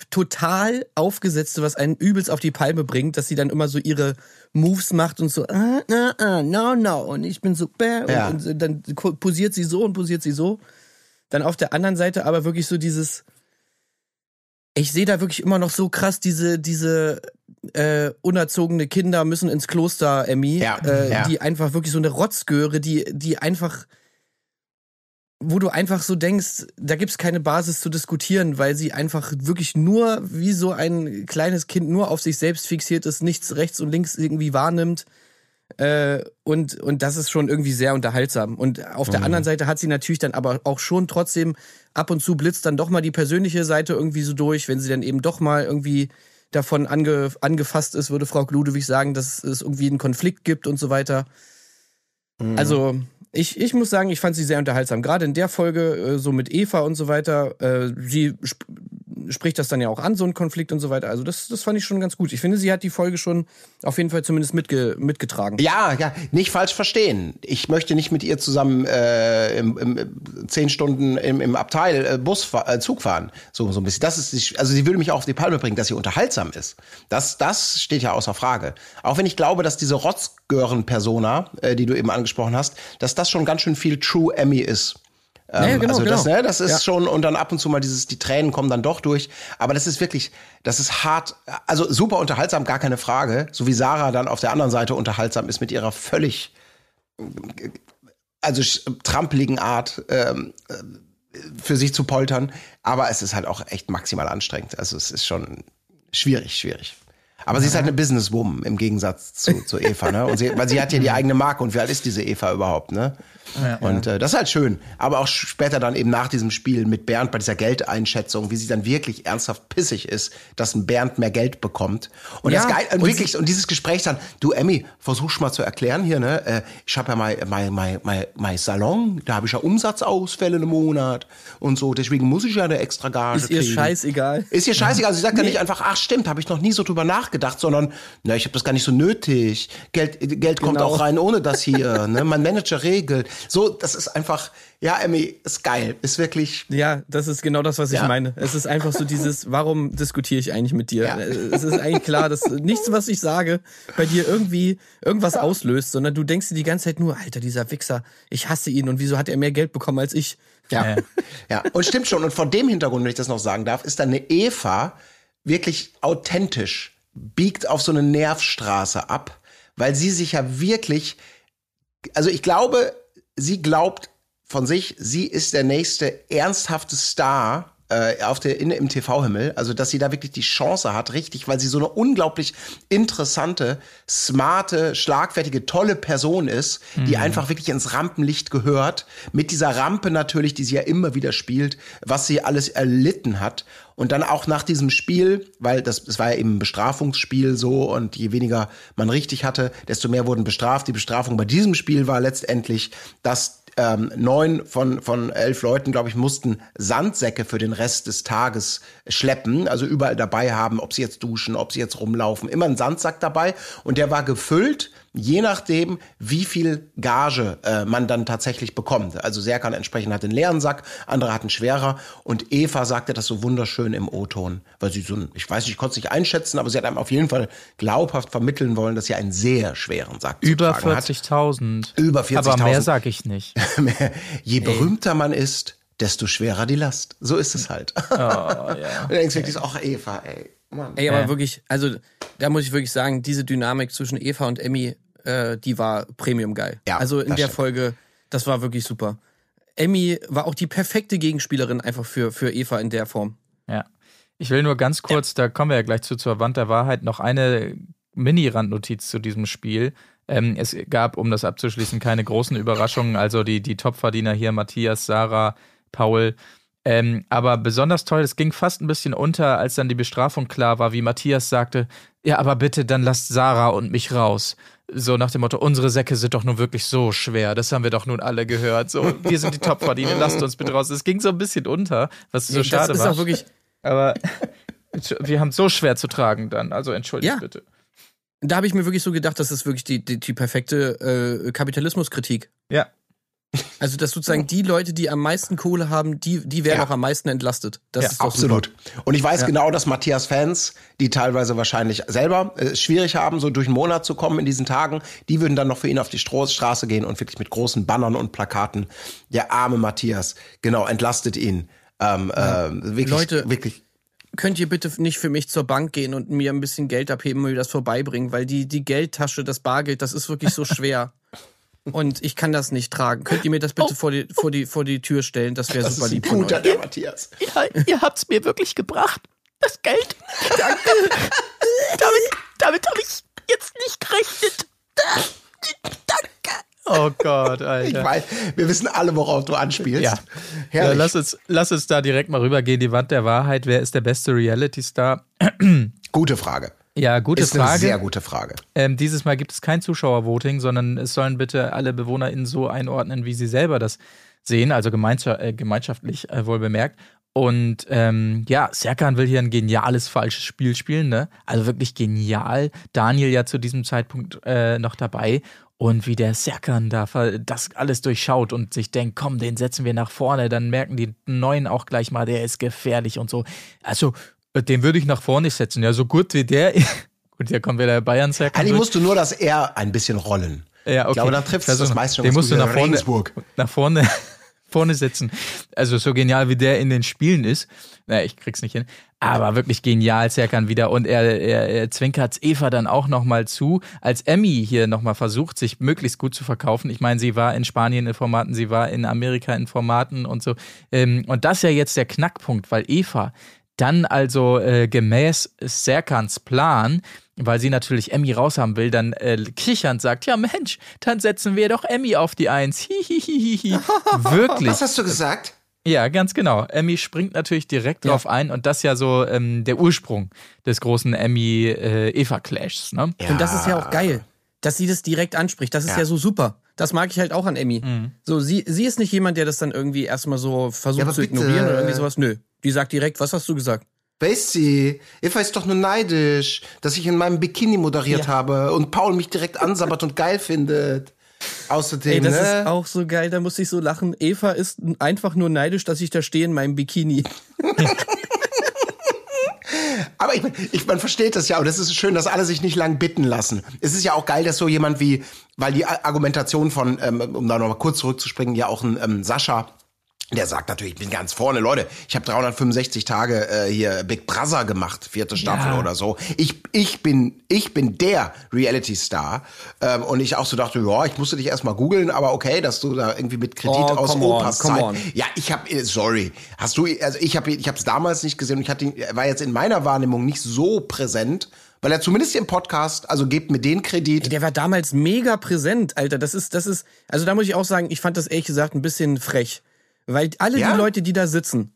total aufgesetzte, was einen übelst auf die Palme bringt, dass sie dann immer so ihre Moves macht und so, ah, ah, ah, no, no, und ich bin so, bäh, Ja. und, und dann posiert sie so und posiert sie so. Dann auf der anderen Seite aber wirklich so dieses, ich sehe da wirklich immer noch so krass diese, diese äh, unerzogene Kinder müssen ins Kloster, Emmy, Ja, äh, ja. die einfach wirklich so eine Rotzgöre, die, die einfach wo du einfach so denkst, da gibt's keine Basis zu diskutieren, weil sie einfach wirklich nur wie so ein kleines Kind nur auf sich selbst fixiert ist, nichts rechts und links irgendwie wahrnimmt. Äh, und, und das ist schon irgendwie sehr unterhaltsam. Und auf der anderen Seite hat sie natürlich dann aber auch schon trotzdem ab und zu blitzt dann doch mal die persönliche Seite irgendwie so durch, wenn sie dann eben doch mal irgendwie davon ange, angefasst ist, würde Frau Gludewig sagen, dass es irgendwie einen Konflikt gibt und so weiter. Also, ich, ich muss sagen, ich fand sie sehr unterhaltsam. Gerade in der Folge, äh, so mit Eva und so weiter. Äh, sie spricht das dann ja auch an, so ein Konflikt und so weiter. Also, das, das fand ich schon ganz gut. Ich finde, sie hat die Folge schon auf jeden Fall zumindest mitge mitgetragen. Ja, ja, nicht falsch verstehen. Ich möchte nicht mit ihr zusammen äh, im, im, zehn Stunden im, im Abteil äh, Bus äh, Zug fahren. So, so ein bisschen. Das ist, also sie würde mich auch auf die Palme bringen, dass sie unterhaltsam ist. Das, das steht ja außer Frage. Auch wenn ich glaube, dass diese Rotzgören-Persona, äh, die du eben angesprochen hast, dass das schon ganz schön viel True Emmy ist. Ähm, Ja, genau, also das, genau. ne, das ist Ja. schon und dann ab und zu mal dieses, die Tränen kommen dann doch durch. Aber das ist wirklich, das ist hart, also super unterhaltsam, gar keine Frage. So wie Sarah dann auf der anderen Seite unterhaltsam ist mit ihrer völlig, also trampeligen Art, ähm, äh, für sich zu poltern. Aber es ist halt auch echt maximal anstrengend. Also es ist schon schwierig, schwierig. Aber sie ist halt eine Businesswoman im Gegensatz zu, zu Eva, ne? Und sie, weil sie hat ja die eigene Marke und wie alt ist diese Eva überhaupt, ne? Und äh, das ist halt schön. Aber auch später dann eben nach diesem Spiel mit Bernd bei dieser Geldeinschätzung, wie sie dann wirklich ernsthaft pissig ist, dass ein Bernd mehr Geld bekommt. Und Ja, das geil, und und wirklich, und dieses Gespräch dann, du Emmy, versuchst mal zu erklären hier, ne? Äh, ich habe ja mein, mein, mein, mein, mein Salon, da habe ich ja Umsatzausfälle im Monat und so, deswegen muss ich ja eine extra Gage Ist ihr kriegen. scheißegal. Ist ihr scheißegal. Also sie sagt ja nicht einfach, ach stimmt, habe ich noch nie so drüber nachgedacht, sondern, na, ich habe das gar nicht so nötig. Geld, Geld kommt Genau. auch rein ohne das hier. ne? Mein Manager regelt. So, das ist einfach, ja, Emmy, ist geil. Ist wirklich. Ja, das ist genau das, was ich Ja. meine. Es ist einfach so dieses, warum diskutiere ich eigentlich mit dir? Ja. Es ist eigentlich klar, dass nichts, was ich sage, bei dir irgendwie irgendwas auslöst, sondern du denkst dir die ganze Zeit nur, Alter, dieser Wichser, ich hasse ihn und wieso hat er mehr Geld bekommen als ich? Ja. ja. Und stimmt schon. Und vor dem Hintergrund, wenn ich das noch sagen darf, ist dann eine Eva wirklich authentisch, biegt auf so eine Nervstraße ab, weil sie sich ja wirklich, also ich glaube, sie glaubt von sich, sie ist der nächste ernsthafte Star äh, auf der, in, im TV-Himmel. Also, dass sie da wirklich die Chance hat, richtig, weil sie so eine unglaublich interessante, smarte, schlagfertige, tolle Person ist, die einfach wirklich ins Rampenlicht gehört. Mit dieser Rampe natürlich, die sie ja immer wieder spielt, was sie alles erlitten hat. Und dann auch nach diesem Spiel, weil das, das war ja eben ein Bestrafungsspiel so und je weniger man richtig hatte, desto mehr wurden bestraft. Die Bestrafung bei diesem Spiel war letztendlich, dass ähm, neun von, von elf Leuten, glaube ich, mussten Sandsäcke für den Rest des Tages schleppen, also überall dabei haben, ob sie jetzt duschen, ob sie jetzt rumlaufen, immer ein Sandsack dabei. Und der war gefüllt, je nachdem, wie viel Gage äh, man dann tatsächlich bekommt. Also Serkan entsprechend hat einen leeren Sack, andere hatten schwerer und Eva sagte das so wunderschön im O-Ton, weil sie so, ein, ich weiß nicht, ich konnte es nicht einschätzen, aber sie hat einem auf jeden Fall glaubhaft vermitteln wollen, dass sie einen sehr schweren Sack Über tragen hat. 40.000. Über 40.000. Aber mehr sage ich nicht. Je berühmter man ist, desto schwerer die Last. So ist es halt. Oh, ja. Und du denkst wirklich so, ach Eva, ey. Mann. Ey, aber Ja. wirklich, also da muss ich wirklich sagen, diese Dynamik zwischen Eva und Emmy, äh, die war Premium geil. Ja, also in der stimmt. Folge, das war wirklich super. Emmy war auch die perfekte Gegenspielerin einfach für, für Eva in der Form. Ja. Ich will nur ganz kurz, da kommen wir ja gleich zu zur Wand der Wahrheit, noch eine Mini-Randnotiz zu diesem Spiel. Ähm, es gab, um das abzuschließen, keine großen Überraschungen. Also die, die Topverdiener hier, Matthias, Sarah, Paul. Ähm, aber besonders toll, es ging fast ein bisschen unter, als dann die Bestrafung klar war, wie Matthias sagte, ja, aber bitte, dann lasst Sarah und mich raus. So nach dem Motto, unsere Säcke sind doch nun wirklich so schwer, das haben wir doch nun alle gehört. So, wir sind die Topverdiener, lasst uns bitte raus. Es ging so ein bisschen unter, was so das schade ist war. auch wirklich, Aber wir haben es so schwer zu tragen dann. Also entschuldigt Ja. bitte. da habe ich mir wirklich so gedacht, das ist wirklich die, die, die perfekte äh, Kapitalismuskritik. Ja. Also, dass sozusagen die Leute, die am meisten Kohle haben, die, die werden Ja. auch am meisten entlastet. Das Ja, ist Absolut. Super. Und ich weiß Ja. genau, dass Matthias-Fans, die teilweise wahrscheinlich selber äh, schwierig haben, so durch einen Monat zu kommen in diesen Tagen, die würden dann noch für ihn auf die Straße gehen und wirklich mit großen Bannern und Plakaten, der arme Matthias, genau, entlastet ihn. Ähm, äh, wirklich, Leute, wirklich. Könnt ihr bitte nicht für mich zur Bank gehen und mir ein bisschen Geld abheben und mir das vorbeibringen, weil die, die Geldtasche, das Bargeld, das ist wirklich so schwer. Und ich kann das nicht tragen. Könnt ihr mir das bitte vor, die, vor, die, vor die Tür stellen? Das wäre Das super ist ein lieb von guter, euch. der Matthias. Ja, ihr habt's mir wirklich gebracht. Das Geld. Danke. damit damit habe ich jetzt nicht gerechnet. Danke. Oh Gott, Ich Alter. weiß, wir wissen alle, worauf du anspielst. Ja. Ja, Herrlich. lass, uns, lass uns da direkt mal rübergehen. Die Wand der Wahrheit. Wer ist der beste Reality-Star? Gute Frage. Ja, gute Ist eine Frage. sehr gute Frage. Ähm, dieses Mal gibt es kein Zuschauervoting, sondern es sollen bitte alle BewohnerInnen so einordnen, wie sie selber das sehen, also gemeinscha äh, gemeinschaftlich äh, wohl bemerkt. Und ähm, ja, Serkan will hier ein geniales falsches Spiel spielen, ne? Also wirklich genial. Daniel ja zu diesem Zeitpunkt äh, noch dabei. Und wie der Serkan da das alles durchschaut und sich denkt, komm, den setzen wir nach vorne, dann merken die Neuen auch gleich mal, der ist gefährlich und so. Also, den würde ich nach vorne setzen. Ja, so gut wie der. Gut, hier kommt wieder der Bayern Serkan. Eigentlich durch. musst du nur das R ein bisschen rollen. Ja, okay. Ich glaube, dann trifft es Also, das meiste schon Den musst du nach vorne, Regensburg. nach vorne, vorne setzen. Also so genial wie der in den Spielen ist. Naja, ich krieg's nicht hin. Aber wirklich genial, Serkan wieder. Und er, er, er zwinkert Eva dann auch nochmal zu, als Emmy hier nochmal versucht, sich möglichst gut zu verkaufen. Ich meine, sie war in Spanien in Formaten, sie war in Amerika in Formaten und so. Ähm, Und das ist ja jetzt der Knackpunkt, weil Eva dann also äh, gemäß Serkans Plan, weil sie natürlich Emmy raushaben will, dann äh, kichernd sagt, ja Mensch, dann setzen wir doch Emmy auf die Eins. Hihihihi. Wirklich. Was hast du gesagt? Ja, ganz genau. Emmy springt natürlich direkt drauf ein und das ist ja so ähm, der Ursprung des großen Emmy-Eva-Clashs. ne? Und das ist ja auch geil, dass sie das direkt anspricht. Das ist ja, so super. Das mag ich halt auch an Emmy. Mhm. So, sie, sie ist nicht jemand, der das dann irgendwie erstmal so versucht Ja, zu bitte. ignorieren oder irgendwie sowas. Nö. Die sagt direkt, was hast du gesagt? Weißt sie, Eva ist doch nur neidisch, dass ich in meinem Bikini moderiert habe und Paul mich direkt ansabbert und geil findet. Außerdem, Ey, das ne? ist auch so geil, da muss ich so lachen. Eva ist einfach nur neidisch, dass ich da stehe in meinem Bikini. Aber ich, ich, man versteht das ja und es ist schön, dass alle sich nicht lang bitten lassen. Es ist ja auch geil, dass so jemand wie, weil die Argumentation von, ähm, um da nochmal kurz zurückzuspringen, ja auch ein ähm, Sascha, der sagt natürlich, ich bin ganz vorne, Leute. Ich habe 365 Tage äh, hier Big Brother gemacht, vierte Staffel Ja. oder so. Ich, ich bin, ich bin der Reality Star. Ähm, und ich auch so dachte, ja, ich musste dich erstmal googeln, aber okay, dass du da irgendwie mit Kredit Oh, aus on, Opas Zeit. on. Ja, ich habe, sorry, hast du, also ich habe, ich habe es damals nicht gesehen und ich hatte, er war jetzt in meiner Wahrnehmung nicht so präsent, weil er zumindest im Podcast, also gebt mir den Kredit. Der war damals mega präsent, Alter. Das ist, das ist, also da muss ich auch sagen, ich fand das ehrlich gesagt ein bisschen frech. Weil alle Ja? die Leute, die da sitzen,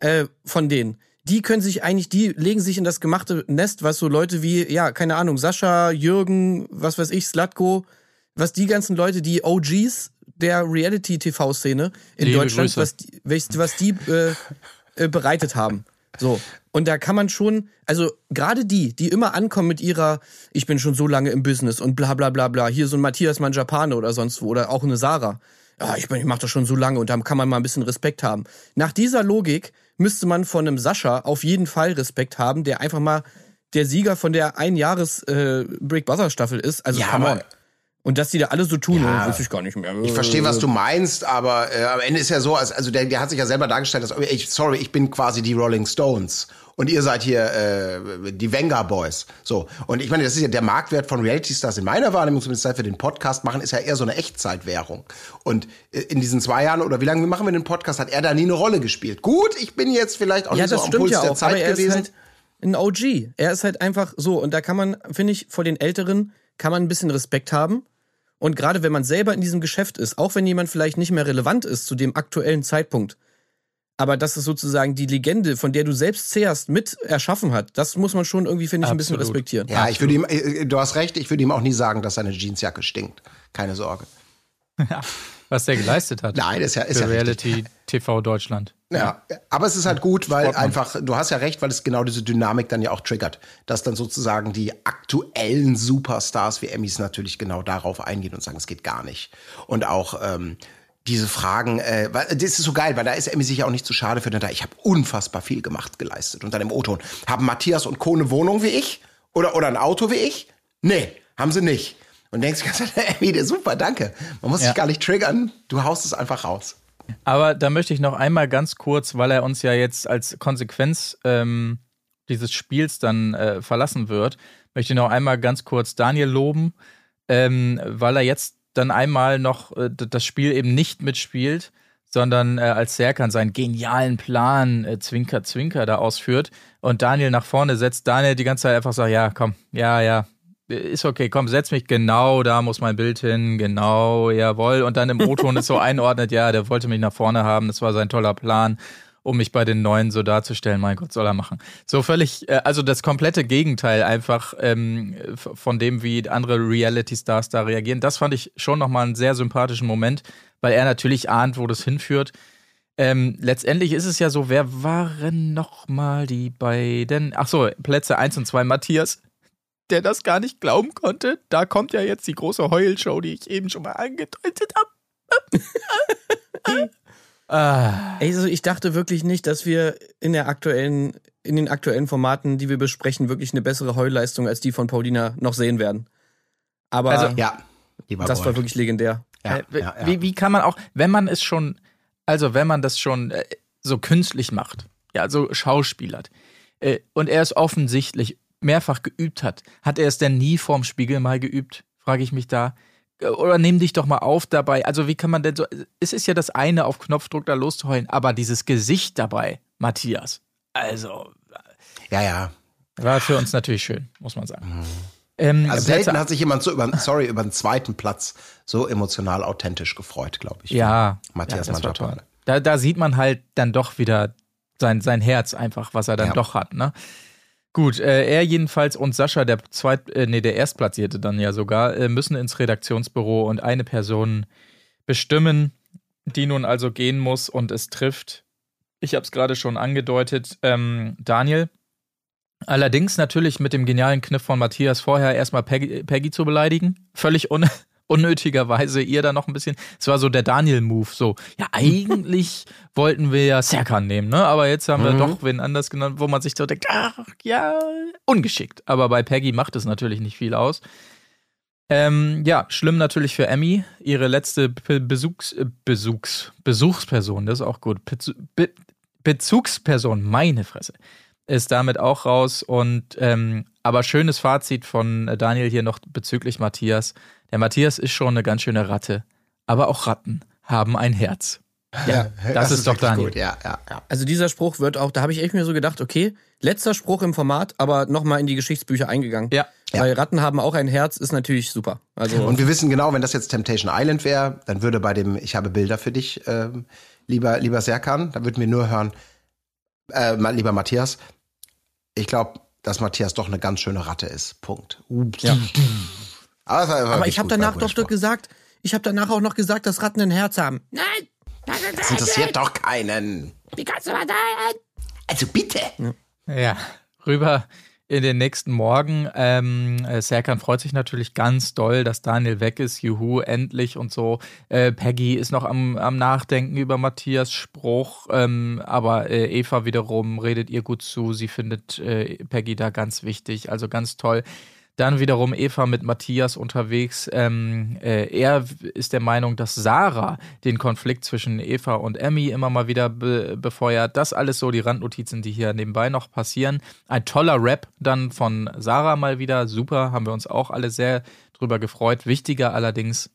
äh, von denen, die können sich eigentlich, die legen sich in das gemachte Nest, was so Leute wie, ja, keine Ahnung, Sascha, Jürgen, was weiß ich, Slatko, was die ganzen Leute, die OGs der Reality-TV-Szene in Liebe Deutschland, Grüße. was die, was, was die äh, äh, bereitet haben. So. Und da kann man schon, also gerade die, die immer ankommen mit ihrer, ich bin schon so lange im Business und bla bla bla bla, hier so ein Matthias Manjapane oder sonst wo, oder auch eine Sarah. Ja, ich, bin, ich mach das schon so lange und da kann man mal ein bisschen Respekt haben. Nach dieser Logik müsste man von einem Sascha auf jeden Fall Respekt haben, der einfach mal der Sieger von der Einjahres äh, Big Brother Staffel ist. Also Ja, come on. Und dass die da alle so tun, Ja. ja. weiß ich gar nicht mehr. Ich verstehe, was du meinst, aber äh, am Ende ist ja so, als, also der, der hat sich ja selber dargestellt, dass ich, sorry, ich bin quasi die Rolling Stones und ihr seid hier äh, die Venga Boys. So und ich meine, das ist ja der Marktwert von Reality Stars in meiner Wahrnehmung, zumindest seit wir den Podcast machen, ist ja eher so eine Echtzeitwährung. Und äh, in diesen zwei Jahren oder wie lange machen wir den Podcast, hat er da nie eine Rolle gespielt. Gut, ich bin jetzt vielleicht auch Ja, nicht so am stimmt Puls ja der auch, Zeit aber er gewesen. ist halt ein OG. Er ist halt einfach so und da kann man, finde ich, vor den Älteren kann man ein bisschen Respekt haben. Und gerade wenn man selber in diesem Geschäft ist, auch wenn jemand vielleicht nicht mehr relevant ist zu dem aktuellen Zeitpunkt, aber das ist sozusagen die Legende, von der du selbst zehrst, mit erschaffen hat, das muss man schon irgendwie, finde ich, ein bisschen respektieren. ja, ich würde ihm, äh, du hast recht, ich würde ihm auch nie sagen, dass seine Jeansjacke stinkt. Keine Sorge. was der geleistet hat. Nein, ist ja, ist für ja richtig. Reality TV Deutschland. Ja, aber es ist halt gut, weil Sportmann. einfach, du hast ja recht, weil es genau diese Dynamik dann ja auch triggert, dass dann sozusagen die aktuellen Superstars wie Emmys natürlich genau darauf eingehen und sagen, es geht gar nicht. Und auch ähm, diese Fragen, äh, weil, das ist so geil, weil da ist Emmy sich auch nicht zu schade für, denn da ich habe unfassbar viel gemacht, geleistet. Und dann im O-Ton, haben Matthias und Co. eine Wohnung wie ich? Oder, oder ein Auto wie ich? Nee, haben sie nicht. Und denkst du, Emmy, super, danke. Man muss Ja. sich gar nicht triggern, du haust es einfach raus. Aber da möchte ich noch einmal ganz kurz, weil er uns ja jetzt als Konsequenz ähm, dieses Spiels dann äh, verlassen wird, möchte ich noch einmal ganz kurz Daniel loben, ähm, weil er jetzt dann einmal noch äh, das Spiel eben nicht mitspielt, sondern äh, als Serkan seinen genialen Plan äh, Zwinker Zwinker da ausführt und Daniel nach vorne setzt. Daniel die ganze Zeit einfach sagt, ja, komm, ja, ja, ist okay, komm, setz mich genau, da muss mein Bild hin, genau, jawohl. Und dann im O-Ton ist so einordnet, ja, der wollte mich nach vorne haben, das war sein toller Plan, um mich bei den Neuen so darzustellen. Mein Gott, soll er machen. So völlig, äh, also das komplette Gegenteil einfach ähm, von dem, wie andere Reality-Stars da reagieren. Das fand ich schon nochmal einen sehr sympathischen Moment, weil er natürlich ahnt, wo das hinführt. Ähm, letztendlich ist es ja so, wer waren nochmal die beiden? Ach so, Plätze 1 und 2, Matthias, der das gar nicht glauben konnte. Da kommt ja jetzt die große Heulshow, die ich eben schon mal angedeutet habe. ah, also ich dachte wirklich nicht, dass wir in der aktuellen, in den aktuellen Formaten, die wir besprechen, wirklich eine bessere Heulleistung als die von Paulina noch sehen werden. Aber Also, Ja, das war wirklich legendär. Ja, äh, ja, ja. Wie, wie kann man auch, wenn man es schon, also wenn man das schon äh, so künstlich macht, ja, so schauspielert, äh, und er es offensichtlich mehrfach geübt hat, hat er es denn nie vorm Spiegel mal geübt, frage ich mich da. Äh, Oder nimm dich doch mal auf dabei. Also wie kann man denn so, es ist ja das eine, auf Knopfdruck da loszuheulen, aber dieses Gesicht dabei, Matthias, also Ja, ja. war für uns natürlich schön, muss man sagen. Ähm, Also Plätze- selten hat sich jemand so über, sorry, über den zweiten Platz so emotional authentisch gefreut, glaube ich. Ja, Matthias ja. Manjapane. Da, da sieht man halt dann doch wieder sein, sein Herz einfach, was er dann Ja. doch hat, ne? Gut, äh, er jedenfalls und Sascha, der zweit, äh, nee, der Erstplatzierte dann ja sogar, äh, müssen ins Redaktionsbüro und eine Person bestimmen, die nun also gehen muss und es trifft. Ich habe es gerade schon angedeutet, ähm, Daniel. Allerdings natürlich mit dem genialen Kniff von Matthias vorher erstmal Peggy, Peggy zu beleidigen. Völlig un unnötigerweise ihr da noch ein bisschen. Es war so der Daniel-Move. So, ja, eigentlich wollten wir ja Serkan nehmen, ne? Aber jetzt haben wir Mhm. doch wen anders genannt, wo man sich so denkt, ach ja, ungeschickt. Aber bei Peggy macht es natürlich nicht viel aus. Ähm, ja, schlimm natürlich für Emmy. Ihre letzte Be Besuchs, äh, Besuchs, Besuchsperson, das ist auch gut. Bezu Be Bezugsperson, meine Fresse, ist damit auch raus. Und ähm, aber schönes Fazit von äh, Daniel hier noch bezüglich Matthias. Der Matthias ist schon eine ganz schöne Ratte, aber auch Ratten haben ein Herz. Ja, das, ist, doch wirklich Daniel. Gut. Ja, ja, ja. Also dieser Spruch wird auch, da habe ich echt mir so gedacht, okay, letzter Spruch im Format, aber nochmal in die Geschichtsbücher eingegangen. Ja. Weil Ratten haben auch ein Herz, ist natürlich super. Also Und wir wissen genau, wenn das jetzt Temptation Island wäre, dann würde bei dem Ich habe Bilder für dich, ähm, lieber, lieber Serkan, dann würden wir nur hören, äh, lieber Matthias, ich glaube, dass Matthias doch eine ganz schöne Ratte ist. Punkt. Ja. Aber, aber ich habe danach doch, doch gesagt, ich habe danach auch noch gesagt, dass Ratten ein Herz haben. Nein! Das interessiert doch keinen. Wie kannst du mal sein? Also bitte. Ja, rüber in den nächsten Morgen. Ähm, äh, Serkan freut sich natürlich ganz doll, dass Daniel weg ist. Juhu, endlich und so. Äh, Peggy ist noch am, am Nachdenken über Matthias Spruch, ähm, aber äh, Eva wiederum redet ihr gut zu. Sie findet äh, Peggy da ganz wichtig, also ganz toll. Dann wiederum Eva mit Matthias unterwegs. Ähm, äh, er ist der Meinung, dass Sarah den Konflikt zwischen Eva und Emmy immer mal wieder be befeuert. Das alles so die Randnotizen, die hier nebenbei noch passieren. Ein toller Rap dann von Sarah mal wieder. Super, haben wir uns auch alle sehr drüber gefreut. Wichtiger allerdings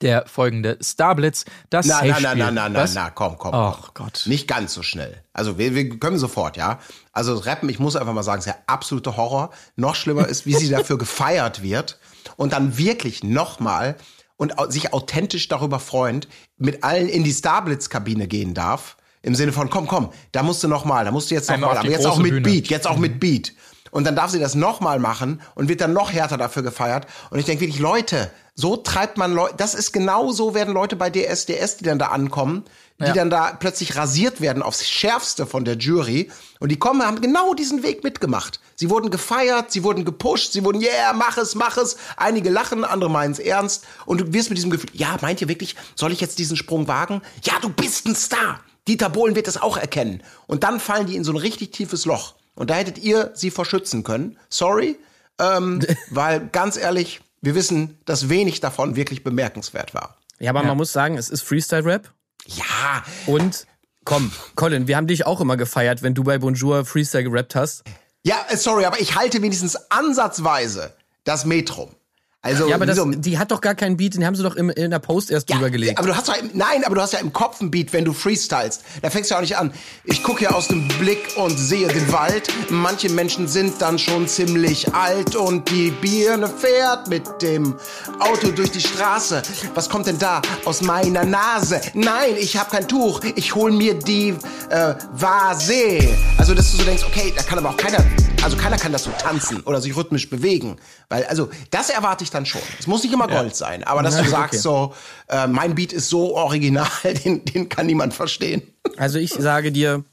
der folgende Starblitz. Das Na, na, na, na, na, na, na, komm, komm. Ach. Gott. Nicht ganz so schnell. Also wir, wir können sofort, ja. Also Rappen, ich muss einfach mal sagen, ist ja absoluter Horror. Noch schlimmer ist, wie sie dafür gefeiert wird und dann wirklich nochmal und sich authentisch darüber freuend mit allen in die Starblitz-Kabine gehen darf. Im Sinne von, komm, komm, da musst du nochmal, da musst du jetzt nochmal, aber jetzt auch mit Bühne. Mhm. Beat, jetzt auch mit Beat. Und dann darf sie das nochmal machen und wird dann noch härter dafür gefeiert. Und ich denke wirklich, Leute, so treibt man Leute, das ist genau so werden Leute bei DSDS, die dann da ankommen, die Ja. dann da plötzlich rasiert werden aufs Schärfste von der Jury. Und die kommen, haben genau diesen Weg mitgemacht. Sie wurden gefeiert, sie wurden gepusht, sie wurden, yeah, mach es, mach es. Einige lachen, andere meinen es ernst. Und du wirst mit diesem Gefühl, ja, meint ihr wirklich, soll ich jetzt diesen Sprung wagen? Ja, du bist ein Star. Dieter Bohlen wird das auch erkennen. Und dann fallen die in so ein richtig tiefes Loch. Und da hättet ihr sie vor schützen können. Sorry, ähm, weil ganz ehrlich, wir wissen, dass wenig davon wirklich bemerkenswert war. Ja, aber man muss sagen, es ist Freestyle-Rap. Ja, Und komm, Colin, wir haben dich auch immer gefeiert, wenn du bei Bonjour Freestyle gerappt hast. Ja, äh, sorry, aber ich halte wenigstens ansatzweise das Metrum. Also, Ja, aber das, die hat doch gar keinen Beat, den haben sie doch im, in der Post erst drüber gelegt. Aber du hast doch nein, aber du hast ja im Kopf ein Beat, wenn du freestylst. Da fängst du ja auch nicht an. Ich gucke ja aus dem Blick und sehe den Wald. Manche Menschen sind dann schon ziemlich alt und die Birne fährt mit dem Auto durch die Straße. Was kommt denn da aus meiner Nase? Nein, ich habe kein Tuch. Ich hol mir die äh, Vase. Also, dass du so denkst, okay, da kann aber auch keiner, also keiner kann das so tanzen oder sich rhythmisch bewegen. Weil, also, das erwarte ich dann schon. Es muss nicht immer Gold sein, aber dass du sagst so, äh, mein Beat ist so original, den, den kann niemand verstehen. Also ich sage dir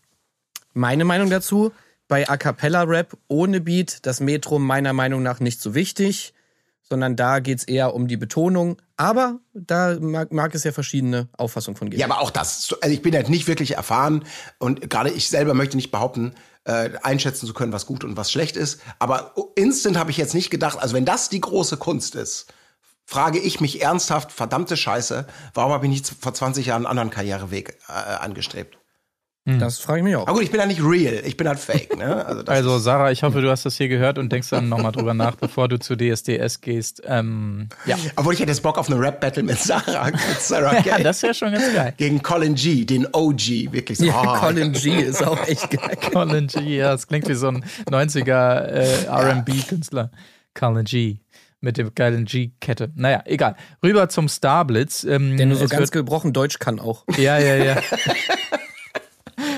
meine Meinung dazu. Bei A Cappella Rap ohne Beat, das Metrum meiner Meinung nach nicht so wichtig, sondern da geht's eher um die Betonung. Aber da mag, mag es ja verschiedene Auffassungen von geben. Ja, aber auch das, also ich bin halt nicht wirklich erfahren und gerade ich selber möchte nicht behaupten, äh, einschätzen zu können, was gut und was schlecht ist. Aber instant habe ich jetzt nicht gedacht, also wenn das die große Kunst ist, frage ich mich ernsthaft, verdammte Scheiße, warum habe ich nicht vor 20 Jahren einen anderen Karriereweg äh, angestrebt? Das frage ich mich auch. Aber gut, ich bin ja nicht real, ich bin halt fake. Ne? Also, das Also Sarah, ich hoffe, du hast das hier gehört und denkst dann nochmal drüber nach, bevor du zu DSDS gehst. Ähm, ja. obwohl ich hätte jetzt Bock auf eine Rap-Battle mit Sarah, mit Sarah ja, das wäre schon ganz geil. gegen Colin G, den OG, wirklich so. Ja, oh, Colin G ist auch echt geil. Colin G, ja, das klingt wie so ein 90er äh, RB-Künstler. Colin G. Mit der geilen G-Kette. Naja, egal. Rüber zum Starblitz. Ähm, Der nur so ganz gebrochen Deutsch kann auch. Ja, ja, ja.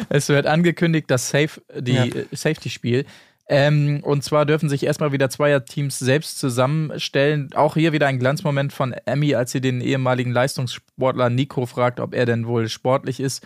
Es wird angekündigt, das Safe, die Ja. äh, Safety-Spiel. Ähm, und zwar dürfen sich erstmal wieder Zweierteams selbst zusammenstellen. Auch hier wieder ein Glanzmoment von Emmy, als sie den ehemaligen Leistungssportler Nico fragt, ob er denn wohl sportlich ist.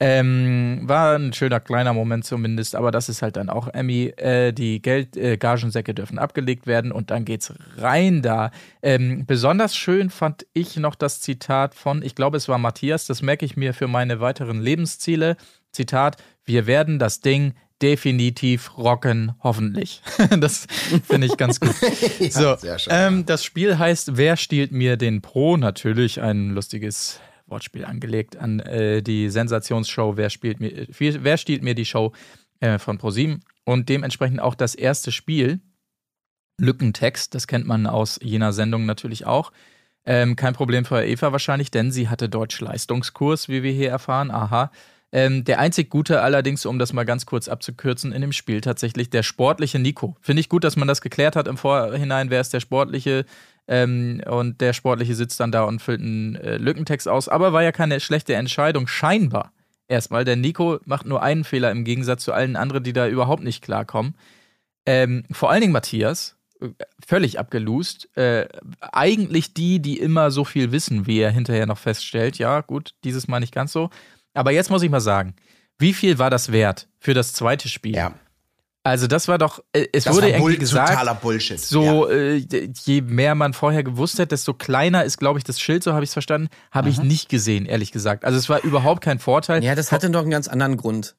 Ähm, war ein schöner kleiner Moment zumindest, aber das ist halt dann auch Emmy. Äh, die Geld, äh, Gagensäcke dürfen abgelegt werden und dann geht's rein da. Ähm, besonders schön fand ich noch das Zitat von, ich glaube, es war Matthias, das merke ich mir für meine weiteren Lebensziele. Zitat: Wir werden das Ding definitiv rocken, hoffentlich. das finde ich ganz gut. so, sehr schön. ähm, das Spiel heißt Wer stiehlt mir den Pro? Natürlich ein lustiges Wortspiel angelegt an äh, die Sensationsshow Wer, spielt mir, äh, Wer stiehlt mir die Show äh, von ProSieben und dementsprechend auch das erste Spiel Lückentext, das kennt man aus jener Sendung natürlich auch. Ähm, kein Problem für Eva wahrscheinlich, denn sie hatte Deutsch-Leistungskurs, wie wir hier erfahren. Aha. Ähm, der einzig Gute allerdings, um das mal ganz kurz abzukürzen, in dem Spiel tatsächlich der sportliche Nico. Finde ich gut, dass man das geklärt hat im Vorhinein, wer ist der sportliche. Ähm, und der sportliche sitzt dann da und füllt einen äh, Lückentext aus. Aber war ja keine schlechte Entscheidung, scheinbar. Erstmal, denn Nico macht nur einen Fehler im Gegensatz zu allen anderen, die da überhaupt nicht klarkommen. Ähm, vor allen Dingen Matthias, äh, völlig abgelust. Äh, eigentlich die, die immer so viel wissen, wie er hinterher noch feststellt. Ja, gut, dieses Mal nicht ganz so. Aber jetzt muss ich mal sagen, wie viel war das wert für das zweite Spiel? Ja, Also das war doch, äh, es das wurde war irgendwie Bull gesagt, totaler Bullshit. so äh, je mehr man vorher gewusst hat, desto kleiner ist, glaube ich, das Schild, so habe ich es verstanden, habe ich nicht gesehen, ehrlich gesagt. Also es war überhaupt kein Vorteil. Ja, das hatte doch einen ganz anderen Grund.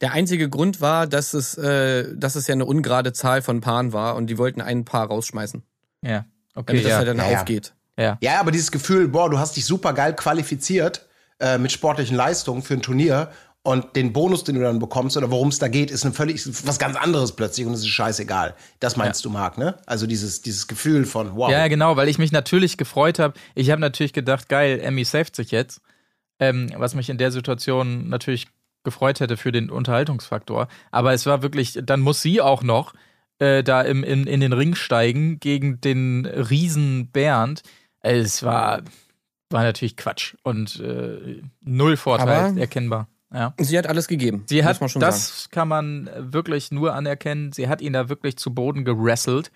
Der einzige Grund war, dass es, äh, dass es ja eine ungerade Zahl von Paaren war und die wollten ein Paar rausschmeißen, Ja, okay, damit das ja. halt dann Ja, ja. aufgeht. ja. Ja, aber dieses Gefühl, boah, du hast dich super geil qualifiziert äh, mit sportlichen Leistungen für ein Turnier und den Bonus, den du dann bekommst oder worum es da geht, ist ein völlig was ganz anderes plötzlich und es ist scheißegal. Das meinst du, Marc, ne? Also dieses, dieses Gefühl von wow. Ja, genau, weil ich mich natürlich gefreut habe. Ich habe natürlich gedacht, geil, Emmy saved sich jetzt. Ähm, was mich in der Situation natürlich gefreut hätte für den Unterhaltungsfaktor. Aber es war wirklich, dann muss sie auch noch äh, da im, in, in den Ring steigen gegen den Riesen Bernd. Es war, war natürlich Quatsch und äh, null Vorteil Aber- erkennbar. Ja. Sie hat alles gegeben. Sie hat, das sagen. kann man wirklich nur anerkennen. Sie hat ihn da wirklich zu Boden gerasselt.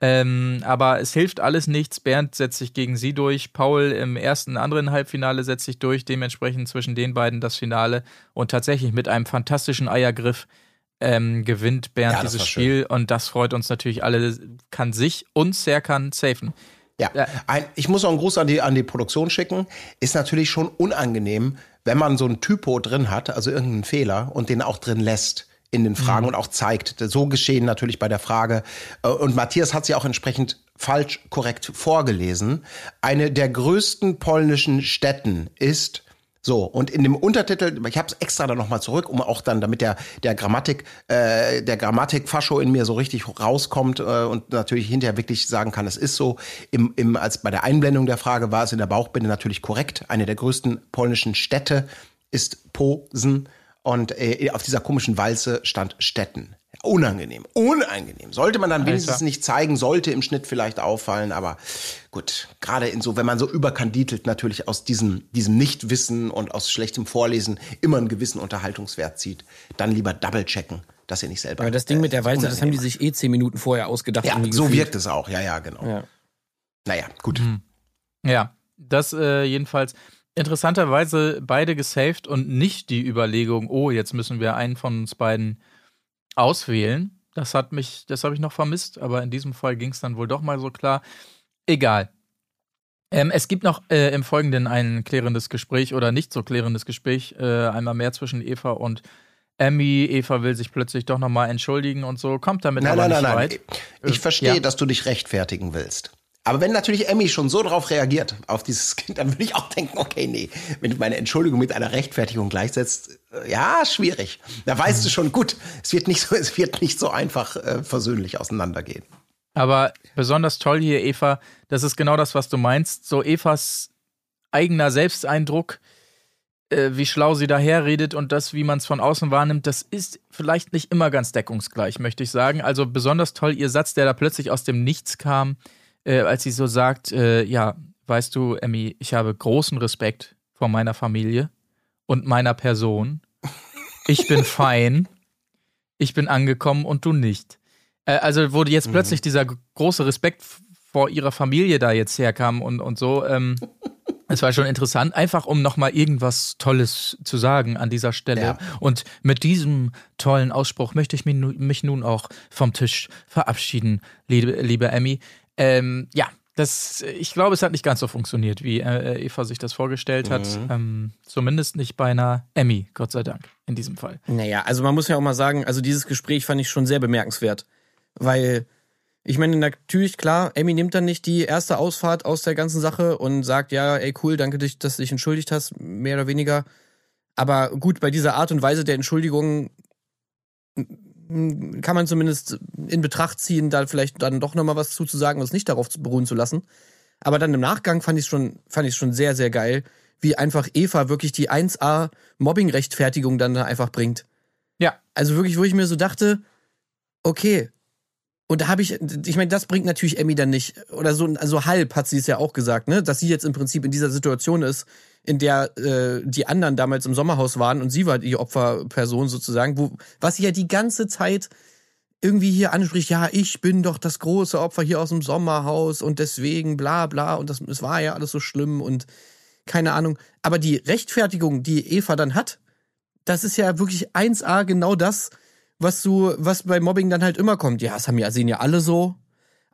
Ähm, aber es hilft alles nichts. Bernd setzt sich gegen sie durch. Paul im ersten, anderen Halbfinale setzt sich durch. Dementsprechend zwischen den beiden das Finale. Und tatsächlich mit einem fantastischen Eiergriff ähm, gewinnt Bernd Ja, dieses Spiel. Und das freut uns natürlich alle. Kann sich und Serkan safen. Ja, ein, ich muss auch einen Gruß an die, an die Produktion schicken. Ist natürlich schon unangenehm, wenn man so ein Typo drin hat, also irgendeinen Fehler, und den auch drin lässt in den Fragen und auch zeigt. So geschehen natürlich bei der Frage. Äh, Und Matthias hat sie auch entsprechend falsch korrekt vorgelesen. Eine der größten polnischen Städten ist so, und in dem Untertitel, ich habe es extra dann nochmal zurück, um auch dann, damit der, der Grammatik, äh, der Grammatik-Fascho in mir so richtig rauskommt äh, und natürlich hinterher wirklich sagen kann, es ist so. Im, im, als bei der Einblendung der Frage war es in der Bauchbinde natürlich korrekt. Eine der größten polnischen Städte ist Posen und äh, auf dieser komischen Walze stand Städten. Unangenehm, unangenehm. Sollte man dann wenigstens Alter. nicht zeigen, sollte im Schnitt vielleicht auffallen, aber gut, gerade in so, wenn man so überkandidelt natürlich aus diesem, diesem Nichtwissen und aus schlechtem Vorlesen immer einen gewissen Unterhaltungswert zieht, dann lieber double checken, dass ihr nicht selber. Aber das Ding mit der äh, Walze, das haben die sich eh zehn Minuten vorher ausgedacht. Ja, so wirkt es auch, ja, ja, genau. Ja. Naja, gut. Ja, das äh, jedenfalls. Interessanterweise beide gesaved und nicht die Überlegung, oh, jetzt müssen wir einen von uns beiden auswählen. Das hat mich, das habe ich noch vermisst, aber in diesem Fall ging es dann wohl doch mal so klar. Egal. Ähm, es gibt noch äh, im Folgenden ein klärendes Gespräch oder nicht so klärendes Gespräch, äh, einmal mehr zwischen Eva und Emmy. Eva will sich plötzlich doch nochmal entschuldigen und so, kommt damit Nein, aber nein, nein, nicht nein. weit. Ich verstehe, ja. dass du dich rechtfertigen willst. Aber wenn natürlich Emmy schon so drauf reagiert, auf dieses Kind, dann würde ich auch denken, okay, nee, wenn du meine Entschuldigung mit einer Rechtfertigung gleichsetzt, äh, ja, schwierig. Da weißt du schon, gut, es wird nicht so, es wird nicht so einfach äh, versöhnlich auseinandergehen. Aber besonders toll hier, Eva, das ist genau das, was du meinst. So Evas eigener Selbsteindruck, äh, wie schlau sie daherredet und das, wie man es von außen wahrnimmt, das ist vielleicht nicht immer ganz deckungsgleich, möchte ich sagen. Also besonders toll ihr Satz, der da plötzlich aus dem Nichts kam, äh, als sie so sagt, äh, ja, weißt du, Emmy, ich habe großen Respekt vor meiner Familie und meiner Person. Ich bin fein, ich bin angekommen und du nicht. Äh, also, wo jetzt plötzlich dieser große Respekt vor ihrer Familie da jetzt herkam und, und so, ähm, es war schon interessant, einfach um nochmal irgendwas Tolles zu sagen an dieser Stelle. Ja. Und mit diesem tollen Ausspruch möchte ich mich, mich nun auch vom Tisch verabschieden, liebe, liebe Emmy. Ähm, ja, das, ich glaube, es hat nicht ganz so funktioniert, wie äh, Eva sich das vorgestellt hat. Ähm, zumindest nicht bei einer Emmy, Gott sei Dank, in diesem Fall. Naja, also man muss ja auch mal sagen, also dieses Gespräch fand ich schon sehr bemerkenswert. Weil, ich meine, natürlich, klar, Amy nimmt dann nicht die erste Ausfahrt aus der ganzen Sache und sagt, ja, ey, cool, danke, dich, dass du dich entschuldigt hast, mehr oder weniger. Aber gut, bei dieser Art und Weise der Entschuldigung kann man zumindest in Betracht ziehen, da vielleicht dann doch nochmal was zuzusagen und es nicht darauf beruhen zu lassen. Aber dann im Nachgang fand ich schon, fand ich schon sehr, sehr geil, wie einfach Eva wirklich die 1A Mobbing-Rechtfertigung dann da einfach bringt. Ja. Also wirklich, wo ich mir so dachte, okay. Und da habe ich, ich meine, das bringt natürlich Emmy dann nicht. Oder so, also halb hat sie es ja auch gesagt, ne? Dass sie jetzt im Prinzip in dieser Situation ist, in der äh, die anderen damals im Sommerhaus waren und sie war die Opferperson sozusagen, wo, was sie ja die ganze Zeit irgendwie hier anspricht, ja, ich bin doch das große Opfer hier aus dem Sommerhaus und deswegen bla bla und das, es war ja alles so schlimm und keine Ahnung. Aber die Rechtfertigung, die Eva dann hat, das ist ja wirklich 1A genau das, was du, was bei Mobbing dann halt immer kommt. Ja, das haben ja, sehen ja alle so.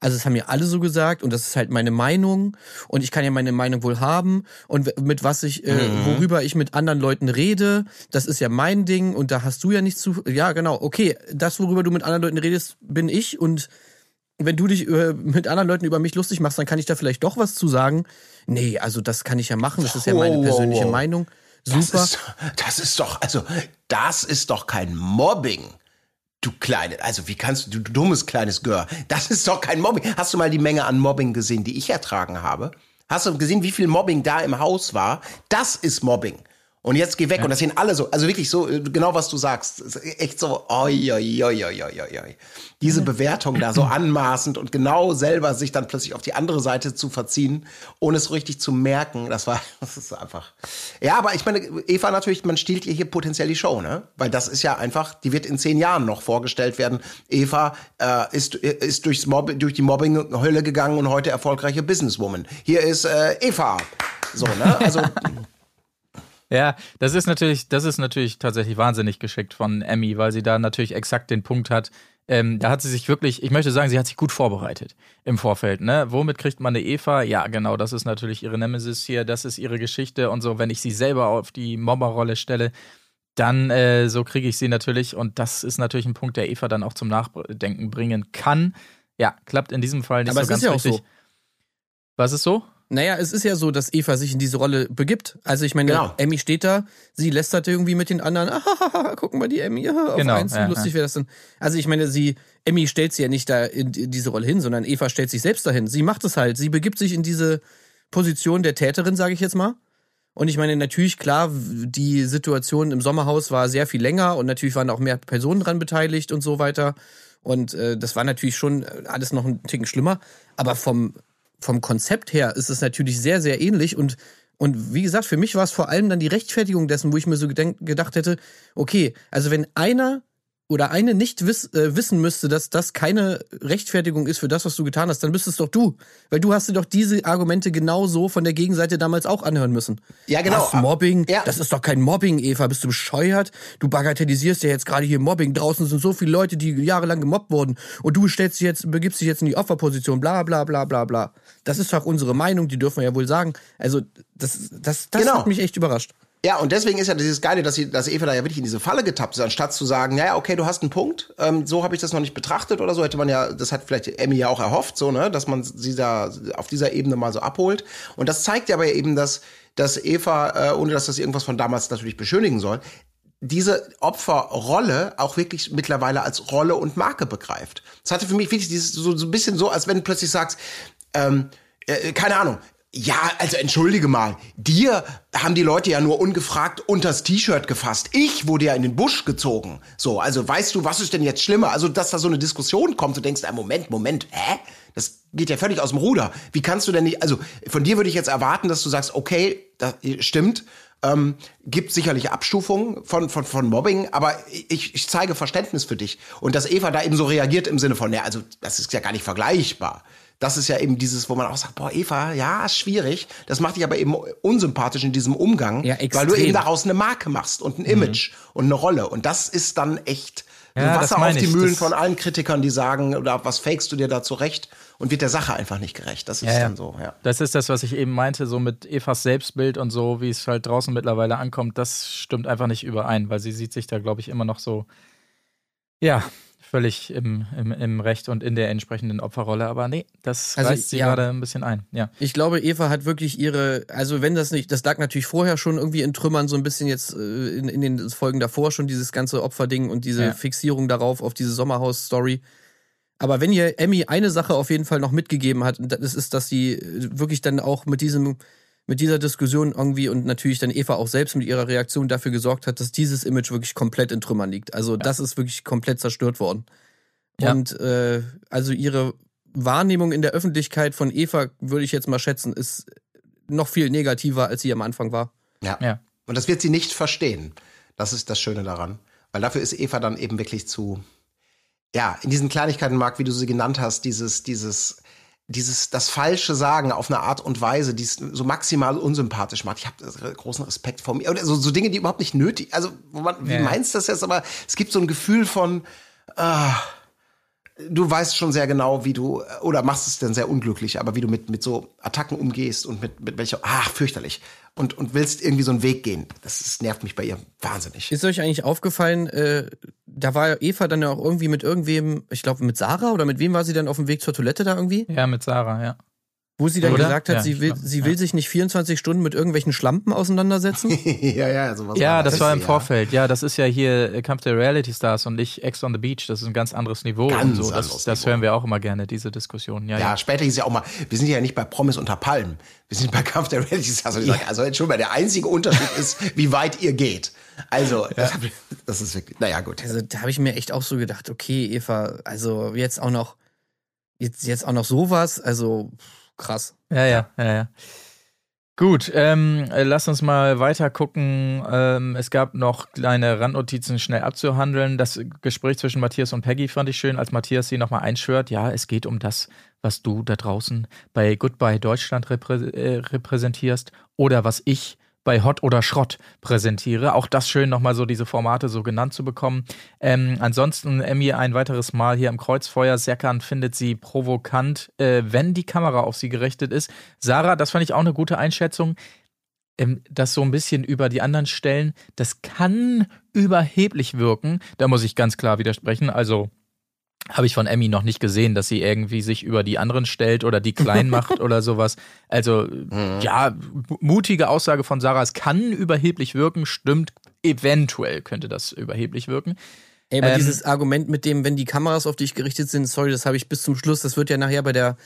Also es haben ja alle so gesagt und das ist halt meine Meinung und ich kann ja meine Meinung wohl haben und mit was ich, äh, worüber ich mit anderen Leuten rede, das ist ja mein Ding und da hast du ja nichts zu. Ja, genau, okay, das, worüber du mit anderen Leuten redest, bin ich und wenn du dich äh, mit anderen Leuten über mich lustig machst, dann kann ich da vielleicht doch was zu sagen. Nee, also das kann ich ja machen, das ist ja meine persönliche. Meinung. Das Super. ist, das ist doch, also, das ist doch kein Mobbing. Du kleine, also wie kannst du, du dummes kleines Gör, das ist doch kein Mobbing. Hast du mal die Menge an Mobbing gesehen, die ich ertragen habe? Hast du gesehen, wie viel Mobbing da im Haus war? Das ist Mobbing. Und jetzt geh weg. Und das sehen alle so. Also wirklich so, äh, genau was du sagst. Echt so, oi, oi, oi, oi, oi, oi. Diese Bewertung da so anmaßend und genau selber sich dann plötzlich auf die andere Seite zu verziehen, ohne es richtig zu merken, das war, das ist einfach. Ja, aber ich meine, Eva natürlich, man stiehlt ihr hier potenziell die Show, ne? Weil das ist ja einfach, die wird in zehn Jahren noch vorgestellt werden. Eva äh, ist, ist durchs Mob durch die Mobbing-Hölle gegangen und heute erfolgreiche Businesswoman. Hier ist äh, Eva. So, ne? Also. Ja, das ist natürlich, das ist natürlich tatsächlich wahnsinnig geschickt von Emmy, weil sie da natürlich exakt den Punkt hat. Ähm, da hat sie sich wirklich, ich möchte sagen, sie hat sich gut vorbereitet im Vorfeld. Ne? Womit kriegt man eine Eva? Ja, genau, das ist natürlich ihre Nemesis hier, das ist ihre Geschichte und so. Wenn ich sie selber auf die Mobberrolle stelle, dann äh, so kriege ich sie natürlich und das ist natürlich ein Punkt, der Eva dann auch zum Nachdenken bringen kann. Ja, klappt in diesem Fall nicht Aber so es ganz ist ja auch richtig. so. Was ist so? Naja, es ist ja so, dass Eva sich in diese Rolle begibt. Also ich meine, Genau. Emmy steht da, sie lästert irgendwie mit den anderen, ah, gucken mal die Emmy, auf Genau, eins, ja, lustig ja. wäre das denn. Also ich meine, sie, Emmy stellt sie ja nicht da in, in diese Rolle hin, sondern Eva stellt sich selbst dahin. Sie macht es halt, sie begibt sich in diese Position der Täterin, sage ich jetzt mal. Und ich meine, natürlich, klar, die Situation im Sommerhaus war sehr viel länger und natürlich waren auch mehr Personen dran beteiligt und so weiter. Und äh, das war natürlich schon alles noch ein Ticken schlimmer. Aber vom, vom Konzept her ist es natürlich sehr, sehr ähnlich. Und, und wie gesagt, für mich war es vor allem dann die Rechtfertigung dessen, wo ich mir so gedacht hätte, okay, also wenn einer oder eine nicht wiss, äh, wissen müsste, dass das keine Rechtfertigung ist für das, was du getan hast, dann bist es doch du. Weil du hast dir doch diese Argumente genauso von der Gegenseite damals auch anhören müssen. Ja, genau. Was, Mobbing? Ja. Das ist doch kein Mobbing, Eva. Bist du bescheuert? Du bagatellisierst ja jetzt gerade hier Mobbing. Draußen sind so viele Leute, die jahrelang gemobbt wurden. Und du stellst dich jetzt, begibst dich jetzt in die Opferposition. Bla, bla, bla, bla, bla. Das ist doch unsere Meinung. Die dürfen wir ja wohl sagen. Also, das, das, das Genau. hat mich echt überrascht. Ja, und deswegen ist ja dieses Geile, dass, sie, dass Eva da ja wirklich in diese Falle getappt ist, anstatt zu sagen, naja, okay, du hast einen Punkt, ähm, so habe ich das noch nicht betrachtet oder so, hätte man ja, das hat vielleicht Emmy ja auch erhofft, so, ne, dass man sie da auf dieser Ebene mal so abholt. Und das zeigt ja aber eben, dass, dass Eva, äh, ohne dass das irgendwas von damals natürlich beschönigen soll, diese Opferrolle auch wirklich mittlerweile als Rolle und Marke begreift. Das hatte für mich wirklich dieses, so, so ein bisschen so, als wenn du plötzlich sagst, ähm, äh, keine Ahnung, ja, also entschuldige mal, dir haben die Leute ja nur ungefragt unters T-Shirt gefasst. Ich wurde ja in den Busch gezogen. So, also weißt du, was ist denn jetzt schlimmer? Also, dass da so eine Diskussion kommt, du denkst, ah, Moment, Moment, hä? Das geht ja völlig aus dem Ruder. Wie kannst du denn nicht, also von dir würde ich jetzt erwarten, dass du sagst, okay, das stimmt, ähm, gibt sicherlich Abstufungen von, von, von Mobbing, aber ich, ich zeige Verständnis für dich. Und dass Eva da eben so reagiert im Sinne von, ja, also das ist ja gar nicht vergleichbar. Das ist ja eben dieses, wo man auch sagt, boah, Eva, ja, ist schwierig. Das macht dich aber eben unsympathisch in diesem Umgang, Ja, weil du. Mhm. eben daraus eine Marke machst und ein Image und eine Rolle. Und das ist dann echt Ja, Wasser auf die ich. Mühlen Das- von allen Kritikern, die sagen, oder was fakest du dir da zurecht und wird der Sache einfach nicht gerecht. Das ist ja. dann so, ja. Das ist das, was ich eben meinte, so mit Evas Selbstbild und so, wie es halt draußen mittlerweile ankommt, das stimmt einfach nicht überein, weil sie sieht sich da, glaube ich, immer noch so, ja, völlig im, im, im Recht und in der entsprechenden Opferrolle. Aber nee, das Also, reißt sie ja. gerade ein bisschen ein. Ja. Ich glaube, Eva hat wirklich ihre, also wenn das nicht, das lag natürlich vorher schon irgendwie in Trümmern, so ein bisschen jetzt äh, in, in den Folgen davor schon, dieses ganze Opferding und diese Ja. Fixierung darauf, auf diese Sommerhaus-Story. Aber wenn ihr Emmy eine Sache auf jeden Fall noch mitgegeben hat, das ist, dass sie äh, wirklich dann auch mit diesem, mit dieser Diskussion irgendwie und natürlich dann Eva auch selbst mit ihrer Reaktion dafür gesorgt hat, dass dieses Image wirklich komplett in Trümmern liegt. Also das ist wirklich komplett zerstört worden. Ja. Und äh, also ihre Wahrnehmung in der Öffentlichkeit von Eva, würde ich jetzt mal schätzen, ist noch viel negativer, als sie am Anfang war. Ja. Ja. Und das wird sie nicht verstehen. Das ist das Schöne daran. Weil dafür ist Eva dann eben wirklich zu, ja, in diesen Kleinigkeiten, Marc, wie du sie genannt hast, dieses, dieses, dieses, das falsche Sagen auf eine Art und Weise, die es so maximal unsympathisch macht. Ich habe großen Respekt vor mir. Oder so, so Dinge, die überhaupt nicht nötig, also, wo man, wie Ja. meinst du das jetzt? Aber es gibt so ein Gefühl von, ah, du weißt schon sehr genau, wie du, oder machst es denn sehr unglücklich, aber wie du mit, mit so Attacken umgehst und mit, mit welcher, ach, fürchterlich. Und, und willst irgendwie so einen Weg gehen. Das, ist, nervt mich bei ihr wahnsinnig. Ist euch eigentlich aufgefallen, äh, da war Eva dann ja auch irgendwie mit irgendwem, ich glaube mit Sarah oder mit wem war sie dann auf dem Weg zur Toilette da irgendwie? ja, mit Sarah, ja. Wo sie dann Oder? gesagt hat, Ja, sie will, Schlampen, sie will sich nicht 24 Stunden mit irgendwelchen Schlampen auseinandersetzen. ja, ja, sowas Ja, das war im ja. Vorfeld. Ja, das ist ja hier äh, Kampf der Reality Stars und nicht Ex on the Beach. Das ist ein ganz anderes Niveau. Ganz und so. Das, anderes das Niveau. hören wir auch immer gerne, diese Diskussion. Ja, Ja, ja. später hieß ja auch mal, wir sind ja nicht bei Promis unter Palmen. Wir sind bei Kampf der Reality Stars. Und ich sag, Also, Entschuldigung, der einzige Unterschied ist, wie weit ihr geht. Also, das, das ist wirklich, naja, gut. Also da habe ich mir echt auch so gedacht, okay, Eva, also jetzt auch noch, jetzt, jetzt auch noch sowas, also pff, krass. Ja, ja, ja, ja. Gut, ähm, äh, lass uns mal weiter gucken. Ähm, es gab noch kleine Randnotizen schnell abzuhandeln. Das Gespräch zwischen Matthias und Peggy fand ich schön, als Matthias sie nochmal einschwört. Ja, es geht um das, was du da draußen bei Goodbye Deutschland reprä äh, repräsentierst oder was ich bei Hot oder Schrott präsentiere. Auch das schön, nochmal so diese Formate so genannt zu bekommen. Ähm, ansonsten Emmy ein weiteres Mal hier im Kreuzfeuer. Serkan findet sie provokant, äh, wenn die Kamera auf sie gerichtet ist. Sarah, das fand ich auch eine gute Einschätzung. Ähm, das so ein bisschen über die anderen stellen, das kann überheblich wirken. Da muss ich ganz klar widersprechen. Also habe ich von Emmy noch nicht gesehen, dass sie irgendwie sich über die anderen stellt oder die klein macht oder sowas. Also ja, mutige Aussage von Sarah, es kann überheblich wirken, stimmt, eventuell könnte das überheblich wirken. Ey, aber Ähm, dieses Argument mit dem, wenn die Kameras auf dich gerichtet sind, sorry, das habe ich bis zum Schluss, das wird ja nachher bei der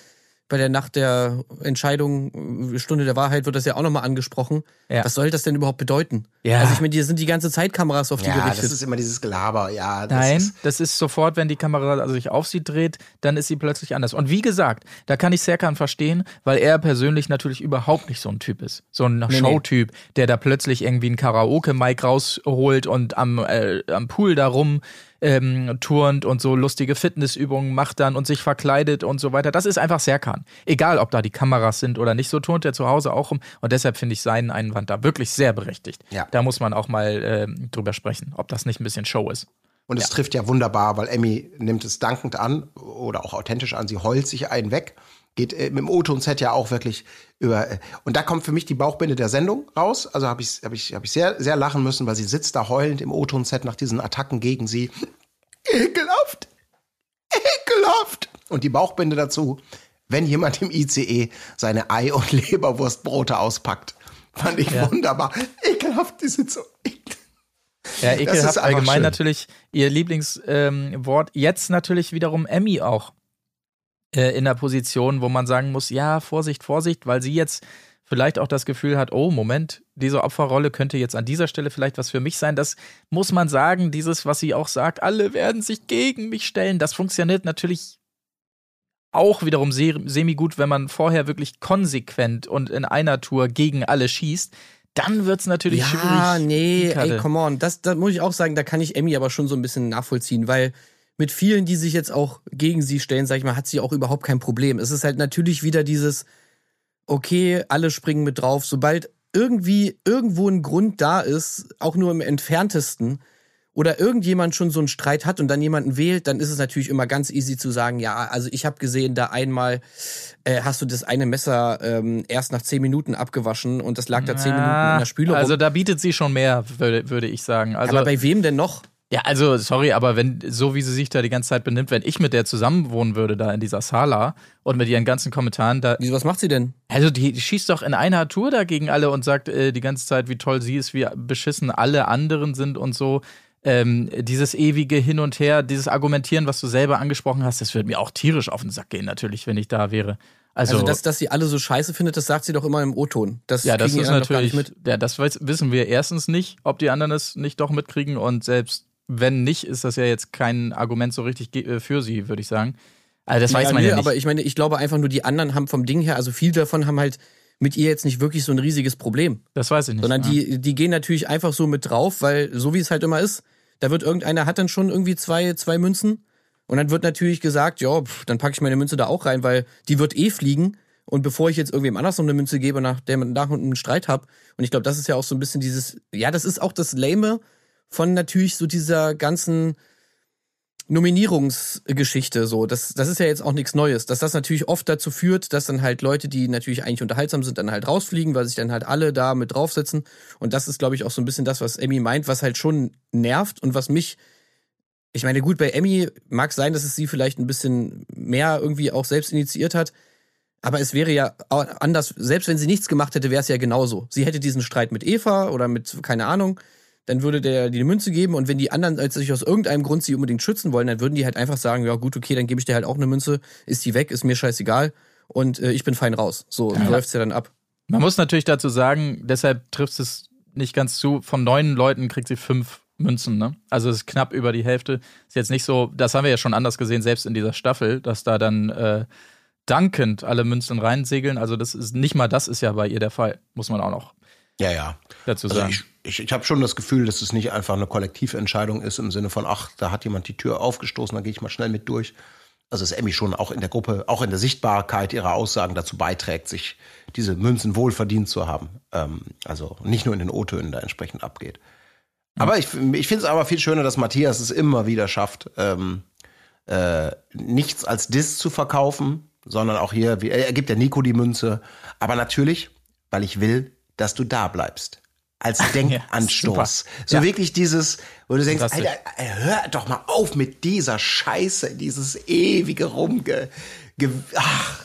bei der Nacht der Entscheidung, äh, Stunde der Wahrheit, wird das ja auch nochmal angesprochen. Ja. Was soll das denn überhaupt bedeuten? Ja. Also ich meine, die sind die ganze Zeit Kameras auf die Ja, gerichtet. das ist immer dieses Gelaber, ja. Das Nein, Ist, das ist sofort, wenn die Kamera also sich auf sie dreht, dann ist sie plötzlich anders. Und wie gesagt, da kann ich Serkan verstehen, weil er persönlich natürlich überhaupt nicht so ein Typ ist. So ein nee. Showtyp, der da plötzlich irgendwie einen Karaoke-Mic rausholt und am, äh, am Pool da rum ähm, turnt und so lustige Fitnessübungen macht dann und sich verkleidet und so weiter. Das ist einfach Serkan. Egal, ob da die Kameras sind oder nicht, so turnt er zu Hause auch rum. Und deshalb finde ich seinen Einwand da wirklich sehr berechtigt. Ja. Da muss man auch mal ähm, drüber sprechen, ob das nicht ein bisschen Show ist. Und es trifft ja wunderbar, weil Emmy nimmt es dankend an oder auch authentisch an. Sie heult sich einen weg. Geht äh, mit dem O-Ton-Set ja auch wirklich über. Äh, und da kommt für mich die Bauchbinde der Sendung raus. Also habe ich, hab ich, hab ich sehr, sehr lachen müssen, weil sie sitzt da heulend im O-Ton-Set nach diesen Attacken gegen sie. Ekelhaft! Ekelhaft! Und die Bauchbinde dazu, wenn jemand im ICE seine Ei- und Leberwurstbrote auspackt. Fand ich Ja. wunderbar. Ekelhaft, die sind so ekel. Ja, ist ekelhaft allgemein schön. natürlich ihr Lieblingswort. Ähm. Jetzt natürlich wiederum Emmy auch äh, in der Position, wo man sagen muss, ja, Vorsicht, Vorsicht, weil sie jetzt vielleicht auch das Gefühl hat, oh, Moment, diese Opferrolle könnte jetzt an dieser Stelle vielleicht was für mich sein. Das muss man sagen, dieses, was sie auch sagt, alle werden sich gegen mich stellen, das funktioniert natürlich auch wiederum se semi gut, wenn man vorher wirklich konsequent und in einer Tour gegen alle schießt. Dann wird's natürlich ja, schwierig. nee, die Karte. ey, come on. Das, da muss ich auch sagen, da kann ich Emmy aber schon so ein bisschen nachvollziehen, weil mit vielen, die sich jetzt auch gegen sie stellen, sag ich mal, hat sie auch überhaupt kein Problem. Es ist halt natürlich wieder dieses, okay, alle springen mit drauf. Sobald irgendwie irgendwo ein Grund da ist, auch nur im entferntesten, oder irgendjemand schon so einen Streit hat und dann jemanden wählt, dann ist es natürlich immer ganz easy zu sagen, ja, also ich habe gesehen, da einmal äh, hast du das eine Messer ähm, erst nach zehn Minuten abgewaschen und das lag da zehn Minuten in der Spüle Also rum. da bietet sie schon mehr, würde, würde ich sagen. Also, aber bei wem denn noch? Ja, also sorry, aber wenn so wie sie sich da die ganze Zeit benimmt, wenn ich mit der zusammen wohnen würde da in dieser Sala und mit ihren ganzen Kommentaren da, Wieso, was macht sie denn? also die, schießt doch in einer Tour dagegen alle und sagt äh, die ganze Zeit, wie toll sie ist, wie beschissen alle anderen sind und so. Ähm, dieses ewige Hin und Her, dieses Argumentieren, was du selber angesprochen hast, das würde mir auch tierisch auf den Sack gehen, natürlich, wenn ich da wäre. Also, Also, dass, dass sie alle so scheiße findet, das sagt sie doch immer im O-Ton. Das ja, das ist natürlich, ja, das wissen wir erstens nicht, ob die anderen es nicht doch mitkriegen und selbst wenn nicht, ist das ja jetzt kein Argument so richtig äh, für sie, würde ich sagen. Also das weiß Ja, man nö, ja nicht. Aber ich meine, ich glaube einfach nur, die anderen haben vom Ding her, also viele davon haben halt mit ihr jetzt nicht wirklich so ein riesiges Problem. das weiß ich nicht. Sondern ja. die, die gehen natürlich einfach so mit drauf, weil so wie es halt immer ist, da wird irgendeiner hat dann schon irgendwie zwei, zwei Münzen und dann wird natürlich gesagt, ja, pff, dann packe ich meine Münze da auch rein, weil die wird eh fliegen und bevor ich jetzt irgendwem anders noch eine Münze gebe, nach der nach und einen Streit hab und ich glaube, das ist ja auch so ein bisschen dieses, ja, das ist auch das Lame von natürlich so dieser ganzen Nominierungsgeschichte so. Das, das ist ja jetzt auch nichts Neues. Dass das natürlich oft dazu führt, dass dann halt Leute, die natürlich eigentlich unterhaltsam sind, dann halt rausfliegen, weil sich dann halt alle da mit draufsetzen. Und das ist, glaube ich, auch so ein bisschen das, was Emmy meint, was halt schon nervt und was mich. Ich meine, gut, bei Emmy mag sein, dass es sie vielleicht ein bisschen mehr irgendwie auch selbst initiiert hat. Aber es wäre ja anders, selbst wenn sie nichts gemacht hätte, wäre es ja genauso. Sie hätte diesen Streit mit Eva oder mit, keine Ahnung, dann würde der die Münze geben und wenn die anderen als sich aus irgendeinem Grund sie unbedingt schützen wollen, dann würden die halt einfach sagen, ja gut, okay, dann gebe ich dir halt auch eine Münze, ist die weg, ist mir scheißegal und äh, ich bin fein raus. So ja. läuft's ja dann ab. Man muss natürlich dazu sagen, deshalb trifft es nicht ganz zu, von neun Leuten kriegt sie fünf Münzen, ne? Also es ist knapp über die Hälfte. Ist jetzt nicht so, das haben wir ja schon anders gesehen, selbst in dieser Staffel, dass da dann äh, dankend alle Münzen reinsegeln. Also das ist nicht mal das ist ja bei ihr der Fall, muss man auch noch ja, ja. dazu also sagen. Ich, ich, ich habe schon das Gefühl, dass es nicht einfach eine Kollektiventscheidung ist im Sinne von, ach, da hat jemand die Tür aufgestoßen, da gehe ich mal schnell mit durch. Also dass Emmy schon auch in der Gruppe, auch in der Sichtbarkeit ihrer Aussagen dazu beiträgt, sich diese Münzen wohl verdient zu haben. Ähm, also nicht nur in den O-Tönen da entsprechend abgeht. Aber ich, ich finde es aber viel schöner, dass Matthias es immer wieder schafft, ähm, äh, nichts als Diss zu verkaufen, sondern auch hier, wie, er gibt der Nico die Münze. Aber natürlich, weil ich will, dass du da bleibst. Als Denkanstoß. Ja, so ja. wirklich dieses, wo du denkst, Alter, hör doch mal auf mit dieser Scheiße, dieses ewige Rumge. Ge, ach,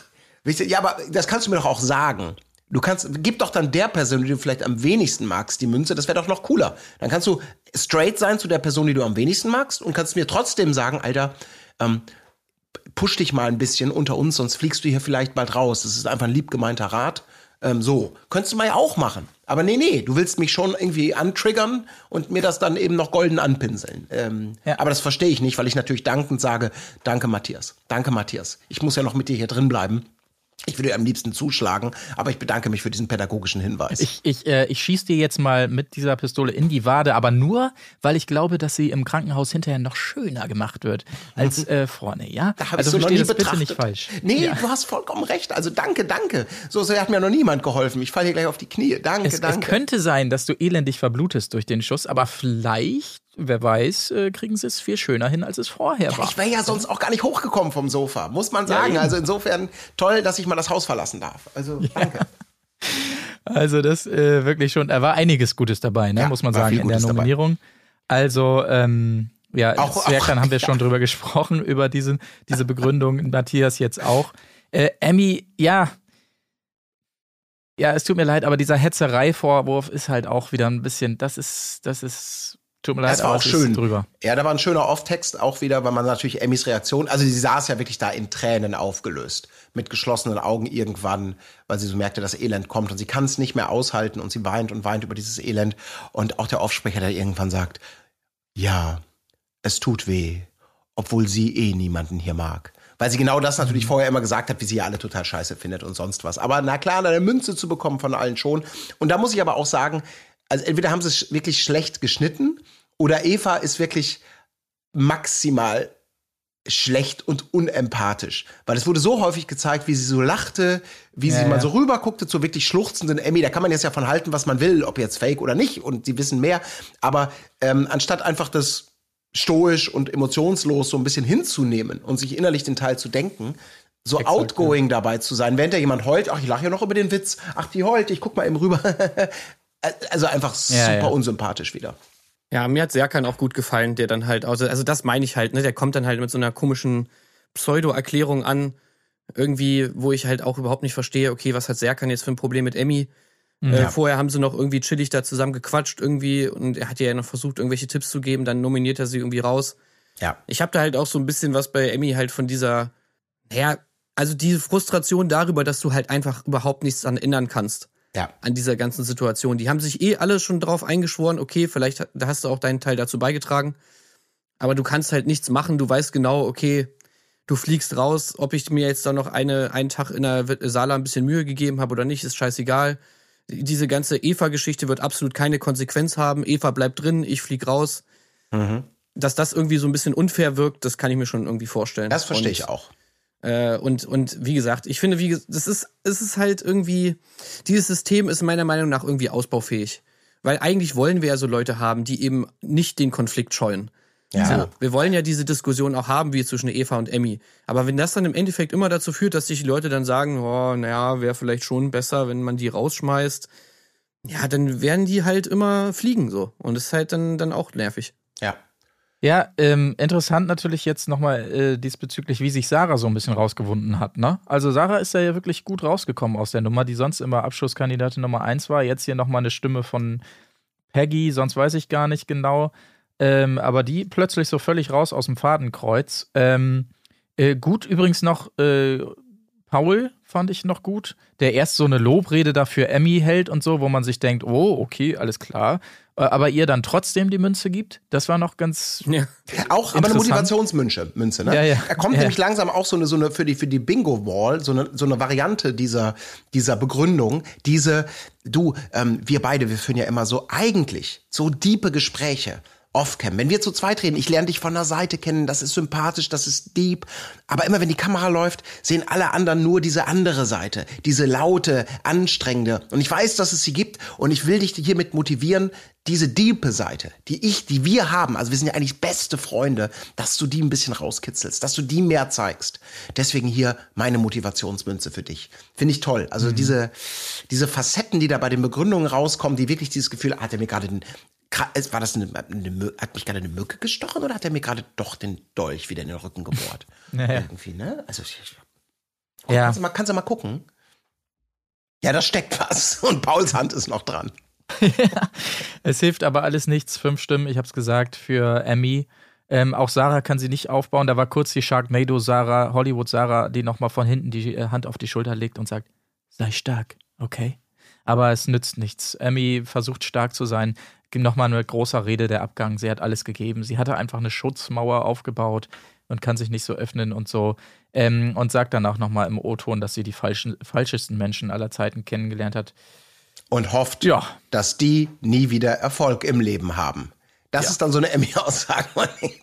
ja, aber das kannst du mir doch auch sagen. Du kannst, gib doch dann der Person, die du vielleicht am wenigsten magst, die Münze. Das wäre doch noch cooler. Dann kannst du straight sein zu der Person, die du am wenigsten magst und kannst mir trotzdem sagen, Alter, ähm, push dich mal ein bisschen unter uns, sonst fliegst du hier vielleicht bald raus. Das ist einfach ein lieb gemeinter Rat. Ähm, so, könntest du mal ja auch machen. Aber nee, nee, du willst mich schon irgendwie antriggern und mir das dann eben noch golden anpinseln. Ähm, ja. Aber das verstehe ich nicht, weil ich natürlich dankend sage, danke Matthias, danke Matthias. Ich muss ja noch mit dir hier drin bleiben. Ich würde am liebsten zuschlagen, aber ich bedanke mich für diesen pädagogischen Hinweis. Ich, ich, äh, ich schieße dir jetzt mal mit dieser Pistole in die Wade, aber nur, weil ich glaube, dass sie im Krankenhaus hinterher noch schöner gemacht wird als äh, vorne, ja? Da habe also ich so noch nie das betrachtet. bitte nicht falsch. Nee, ja. du hast vollkommen recht. Also danke, danke. So, so hat mir noch niemand geholfen. Ich falle hier gleich auf die Knie. Danke, es, danke. Es könnte sein, dass du elendig verblutest durch den Schuss, aber vielleicht wer weiß, äh, kriegen sie es viel schöner hin, als es vorher ja, war. Ich wäre ja sonst auch gar nicht hochgekommen vom Sofa, muss man sagen. Ja, also insofern toll, dass ich mal das Haus verlassen darf. Also danke. Also das äh, wirklich schon, da war einiges Gutes dabei, ne, muss man sagen, in der Nominierung. Dabei. Also ähm, ja, auch, Zwergern haben wir schon drüber gesprochen, über diese, diese Begründung, Matthias jetzt auch. Äh, Emmy, ja, ja, es tut mir leid, aber dieser Hetzerei-Vorwurf ist halt auch wieder ein bisschen, das ist, das ist Tut mir leid, das war auch schön. Drüber. Ja, da war ein schöner Off-Text auch wieder, weil man natürlich Emmys Reaktion, also sie saß ja wirklich da in Tränen aufgelöst, mit geschlossenen Augen irgendwann, weil sie so merkte, dass Elend kommt und sie kann es nicht mehr aushalten und sie weint und weint über dieses Elend. Und auch der Offsprecher, der irgendwann sagt, ja, es tut weh, obwohl sie eh niemanden hier mag. Weil sie genau das natürlich mhm. vorher immer gesagt hat, wie sie ja alle total scheiße findet und sonst was. Aber na klar, eine Münze zu bekommen von allen schon. Und da muss ich aber auch sagen, also entweder haben sie es wirklich schlecht geschnitten oder Eva ist wirklich maximal schlecht und unempathisch. Weil es wurde so häufig gezeigt, wie sie so lachte, wie ja, sie mal so rüberguckte zur wirklich schluchzenden Emmy. Da kann man jetzt ja von halten, was man will, ob jetzt fake oder nicht. Und sie wissen mehr. Aber ähm, anstatt einfach das stoisch und emotionslos so ein bisschen hinzunehmen und sich innerlich den Teil zu denken, so Exakt, outgoing ja. dabei zu sein. Während da jemand heult, ach, ich lache ja noch über den Witz, ach, die heult, ich guck mal eben rüber. also einfach super unsympathisch wieder. Ja, mir hat Serkan auch gut gefallen, der dann halt, also, also das meine ich halt, ne, der kommt dann halt mit so einer komischen Pseudo-Erklärung an, irgendwie, wo ich halt auch überhaupt nicht verstehe, okay, was hat Serkan jetzt für ein Problem mit Emmy? Mhm. Äh, vorher haben sie noch irgendwie chillig da zusammen gequatscht irgendwie und er hat ja noch versucht, irgendwelche Tipps zu geben, dann nominiert er sie irgendwie raus. Ja. Ich habe da halt auch so ein bisschen was bei Emmy halt von dieser, naja, also diese Frustration darüber, dass du halt einfach überhaupt nichts an ändern kannst ja. an dieser ganzen Situation. Die haben sich eh alle schon drauf eingeschworen, okay, vielleicht hast du auch deinen Teil dazu beigetragen, aber du kannst halt nichts machen, du weißt genau, okay, du fliegst raus, ob ich mir jetzt da noch eine, einen Tag in der Sala ein bisschen Mühe gegeben habe oder nicht, ist scheißegal. Diese ganze Eva-Geschichte wird absolut keine Konsequenz haben. Eva bleibt drin, ich flieg raus. Mhm. Dass das irgendwie so ein bisschen unfair wirkt, das kann ich mir schon irgendwie vorstellen. Das verstehe ich auch. Äh, und, und wie gesagt, ich finde, wie, das ist, es ist halt irgendwie, dieses System ist meiner Meinung nach irgendwie ausbaufähig. Weil eigentlich wollen wir ja so Leute haben, die eben nicht den Konflikt scheuen. Ja. So, wir wollen ja diese Diskussion auch haben, wie zwischen Eva und Emmy. Aber wenn das dann im Endeffekt immer dazu führt, dass sich die Leute dann sagen, oh, naja, wäre vielleicht schon besser, wenn man die rausschmeißt, ja, dann werden die halt immer fliegen so. Und das ist halt dann, dann auch nervig. Ja. Ja, ähm, interessant natürlich jetzt nochmal äh, diesbezüglich, wie sich Sarah so ein bisschen rausgewunden hat. Ne? Also Sarah ist ja wirklich gut rausgekommen aus der Nummer, die sonst immer Abschlusskandidatin Nummer eins war. Jetzt hier nochmal eine Stimme von Peggy, sonst weiß ich gar nicht genau. Ähm, aber die plötzlich so völlig raus aus dem Fadenkreuz. Ähm, äh, gut übrigens noch äh, Paul fand ich noch gut, der erst so eine Lobrede dafür Emmy hält und so, wo man sich denkt, oh, okay, alles klar. Äh, aber ihr dann trotzdem die Münze gibt, das war noch ganz. Ja. Auch aber eine Motivationsmünze, Münze, ne? Ja, ja. Er kommt ja. nämlich langsam auch so eine, so eine für die, für die Bingo-Wall, so eine, so eine Variante dieser, dieser Begründung, diese, du, ähm, wir beide, wir führen ja immer so eigentlich so diepe Gespräche Offcam. Wenn wir zu zweit reden, ich lerne dich von der Seite kennen, das ist sympathisch, das ist deep. Aber immer wenn die Kamera läuft, sehen alle anderen nur diese andere Seite, diese laute, anstrengende. Und ich weiß, dass es sie gibt und ich will dich hiermit motivieren, diese diepe Seite, die ich, die wir haben, also wir sind ja eigentlich beste Freunde, dass du die ein bisschen rauskitzelst, dass du die mehr zeigst. Deswegen hier meine Motivationsmünze für dich. Finde ich toll. Also mhm. diese, diese Facetten, die da bei den Begründungen rauskommen, die wirklich dieses Gefühl, hat er mir gerade den, war das eine, eine, hat mich gerade eine Mücke gestochen oder hat er mir gerade doch den Dolch wieder in den Rücken gebohrt? Naja. Irgendwie, ne? Also, ich, ja. kannst, du mal, kannst du mal gucken? Ja, da steckt was und Pauls Hand ist noch dran. ja, es hilft aber alles nichts. Fünf Stimmen, ich habe es gesagt, für Emmy. Ähm, auch Sarah kann sie nicht aufbauen. Da war kurz die Sharknado Sarah, Hollywood Sarah, die nochmal von hinten die äh, Hand auf die Schulter legt und sagt, sei stark, okay? Aber es nützt nichts. Emmy versucht stark zu sein. Nochmal eine großer Rede der Abgang. Sie hat alles gegeben. Sie hatte einfach eine Schutzmauer aufgebaut und kann sich nicht so öffnen und so. Ähm, und sagt dann auch nochmal im O-Ton, dass sie die falschen, falschesten Menschen aller Zeiten kennengelernt hat und hofft, ja. dass die nie wieder Erfolg im Leben haben. Das ja. ist dann so eine Emmy-Aussage.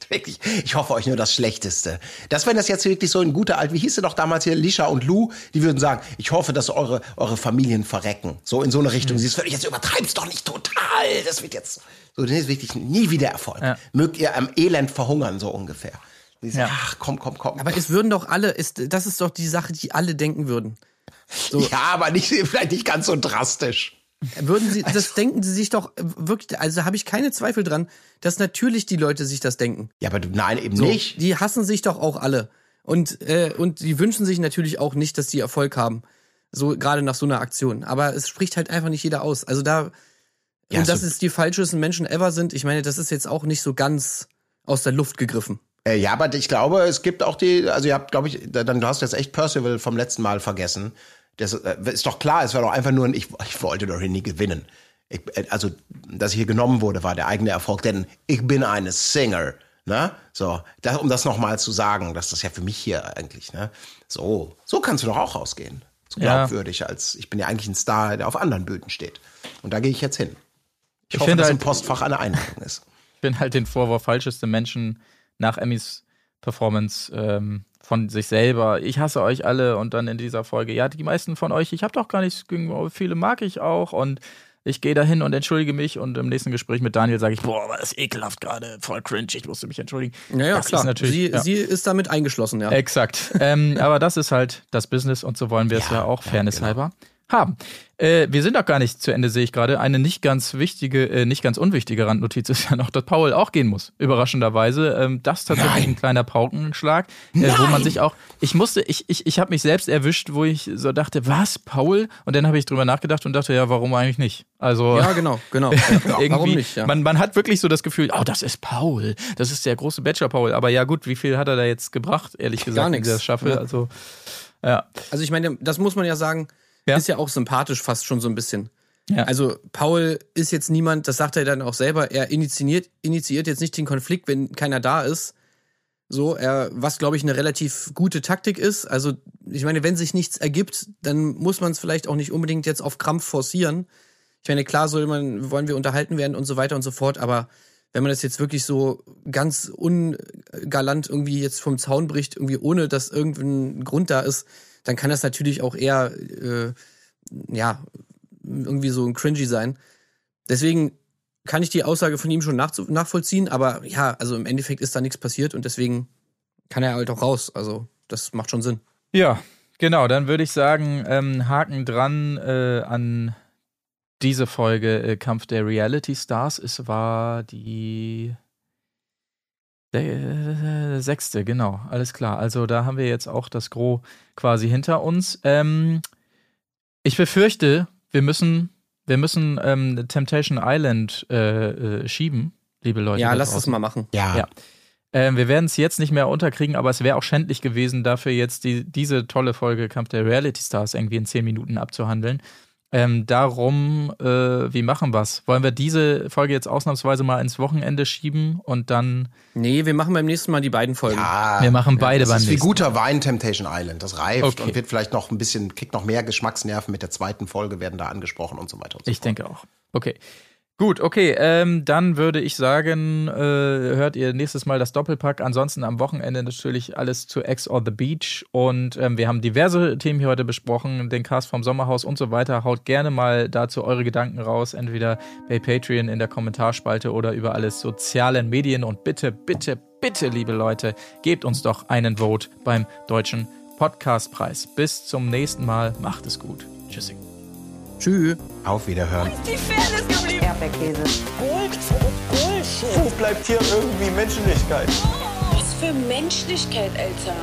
wirklich, ich hoffe euch nur das Schlechteste. Das wenn das jetzt wirklich so ein guter Alt, wie hieß es doch damals hier, Lisha und Lou, die würden sagen, ich hoffe, dass eure, eure Familien verrecken. So in so eine Richtung. Mhm. Sie ist jetzt übertreib's doch nicht total. Das wird jetzt, so, das ist wirklich nie wieder Erfolg. Ja. Mögt ihr am Elend verhungern, so ungefähr. Ja. Ach, komm, komm, komm. Aber es würden doch alle, ist, das ist doch die Sache, die alle denken würden. So. Ja, aber nicht, vielleicht nicht ganz so drastisch. Würden Sie, das also, denken Sie sich doch wirklich, also habe ich keine Zweifel dran, dass natürlich die Leute sich das denken. Ja, aber nein, eben so, nicht. Die hassen sich doch auch alle. Und, äh, und die wünschen sich natürlich auch nicht, dass die Erfolg haben. So, gerade nach so einer Aktion. Aber es spricht halt einfach nicht jeder aus. Also da, ja, und so dass es die falschesten Menschen ever sind, ich meine, das ist jetzt auch nicht so ganz aus der Luft gegriffen. Äh, ja, aber ich glaube, es gibt auch die, also ihr habt, glaube ich, dann du hast jetzt echt Percival vom letzten Mal vergessen. Das äh, ist doch klar, es war doch einfach nur ein, ich, ich wollte doch hier nie gewinnen. Ich, äh, also, dass ich hier genommen wurde, war der eigene Erfolg, denn ich bin eine Singer. Ne? So, das, um das nochmal zu sagen, dass das ja für mich hier eigentlich, ne? So, so kannst du doch auch rausgehen. So glaubwürdig, ja. als ich bin ja eigentlich ein Star, der auf anderen Bühnen steht. Und da gehe ich jetzt hin. Ich, ich hoffe, dass halt, im Postfach eine Einladung ist. Ich bin halt den Vorwurf, falscheste Menschen nach Emmys Performance ähm, von sich selber. Ich hasse euch alle und dann in dieser Folge, ja, die meisten von euch, ich habe doch gar nichts gegen viele mag ich auch und ich gehe dahin und entschuldige mich und im nächsten Gespräch mit Daniel sage ich, boah, war das ekelhaft gerade, voll cringe, ich musste mich entschuldigen. Ja, ja, das klar. sie, ja. sie ist damit eingeschlossen, ja. Exakt. ähm, aber das ist halt das Business und so wollen wir es ja, auch, fairness genau. halber haben. Äh, wir sind auch gar nicht zu Ende, sehe ich gerade. Eine nicht ganz wichtige, äh, nicht ganz unwichtige Randnotiz ist ja noch, dass Paul auch gehen muss. Überraschenderweise. Ähm, das tatsächlich Nein. ein kleiner Paukenschlag, äh, wo man sich auch. Ich musste, ich, ich, ich habe mich selbst erwischt, wo ich so dachte, was, Paul? Und dann habe ich drüber nachgedacht und dachte, ja, warum eigentlich nicht? Also. Ja, genau, genau. irgendwie, warum nicht? Ja. Man, man hat wirklich so das Gefühl, oh, das ist Paul. Das ist der große Bachelor Paul. Aber ja, gut, wie viel hat er da jetzt gebracht, ehrlich gesagt, Gar nichts. in dieser Staffel? Ja. Also, ja. Also ich meine, das muss man ja sagen ja. ist ja auch sympathisch fast schon so ein bisschen. Ja. Also Paul ist jetzt niemand, das sagt er dann auch selber, er initiiert, initiiert jetzt nicht den Konflikt, wenn keiner da ist. So, er, was glaube ich eine relativ gute Taktik ist. Also, ich meine, wenn sich nichts ergibt, dann muss man es vielleicht auch nicht unbedingt jetzt auf Krampf forcieren. Ich meine, klar soll man, wollen wir unterhalten werden und so weiter und so fort, aber wenn man das jetzt wirklich so ganz ungalant irgendwie jetzt vom Zaun bricht, irgendwie ohne dass irgendein Grund da ist, dann kann das natürlich auch eher, äh, ja, irgendwie so ein cringy sein. Deswegen kann ich die Aussage von ihm schon nach, nachvollziehen, aber ja, also im Endeffekt ist da nichts passiert und deswegen kann er halt auch raus. Also das macht schon Sinn. Ja, genau. Dann würde ich sagen, ähm, Haken dran äh, an diese Folge äh, Kampf der Reality Stars. Es war die Der äh, sechste, genau, alles klar. Also da haben wir jetzt auch das Gros quasi hinter uns. Ähm, ich befürchte, wir müssen, wir müssen ähm, Temptation Island äh, äh, schieben, liebe Leute. Ja, da lass das draußen. mal machen. Ja. Ja. Ähm, wir werden es jetzt nicht mehr unterkriegen, aber es wäre auch schändlich gewesen, dafür jetzt die, diese tolle Folge Kampf der Reality Stars irgendwie in zehn Minuten abzuhandeln. Ähm, darum, äh, wie machen wir's? Wollen wir diese Folge jetzt ausnahmsweise mal ins Wochenende schieben und dann. Nee, wir machen beim nächsten Mal die beiden Folgen. Ah, Wir machen beide das beim ist wie guter Wein Temptation Island. Das reift Okay. und wird vielleicht noch ein bisschen, kriegt noch mehr Geschmacksnerven mit der zweiten Folge, werden da angesprochen und so weiter und so Ich fort. denke auch. Okay. Gut, okay, ähm, dann würde ich sagen, äh, hört ihr nächstes Mal das Doppelpack. Ansonsten am Wochenende natürlich alles zu X or the Beach. Und ähm, wir haben diverse Themen hier heute besprochen, den Cast vom Sommerhaus und so weiter. Haut gerne mal dazu eure Gedanken raus, entweder bei Patreon in der Kommentarspalte oder über alle sozialen Medien. Und bitte, bitte, bitte, liebe Leute, gebt uns doch einen Vote beim Deutschen Podcastpreis. Bis zum nächsten Mal. Macht es gut. Tschüssing. Tschüss. Auf Wiederhören. Die Fairness geblieben. Erdbeerkäse. Gold, Bullshit. Wo bleibt hier irgendwie Menschlichkeit? Was für Menschlichkeit, Alter.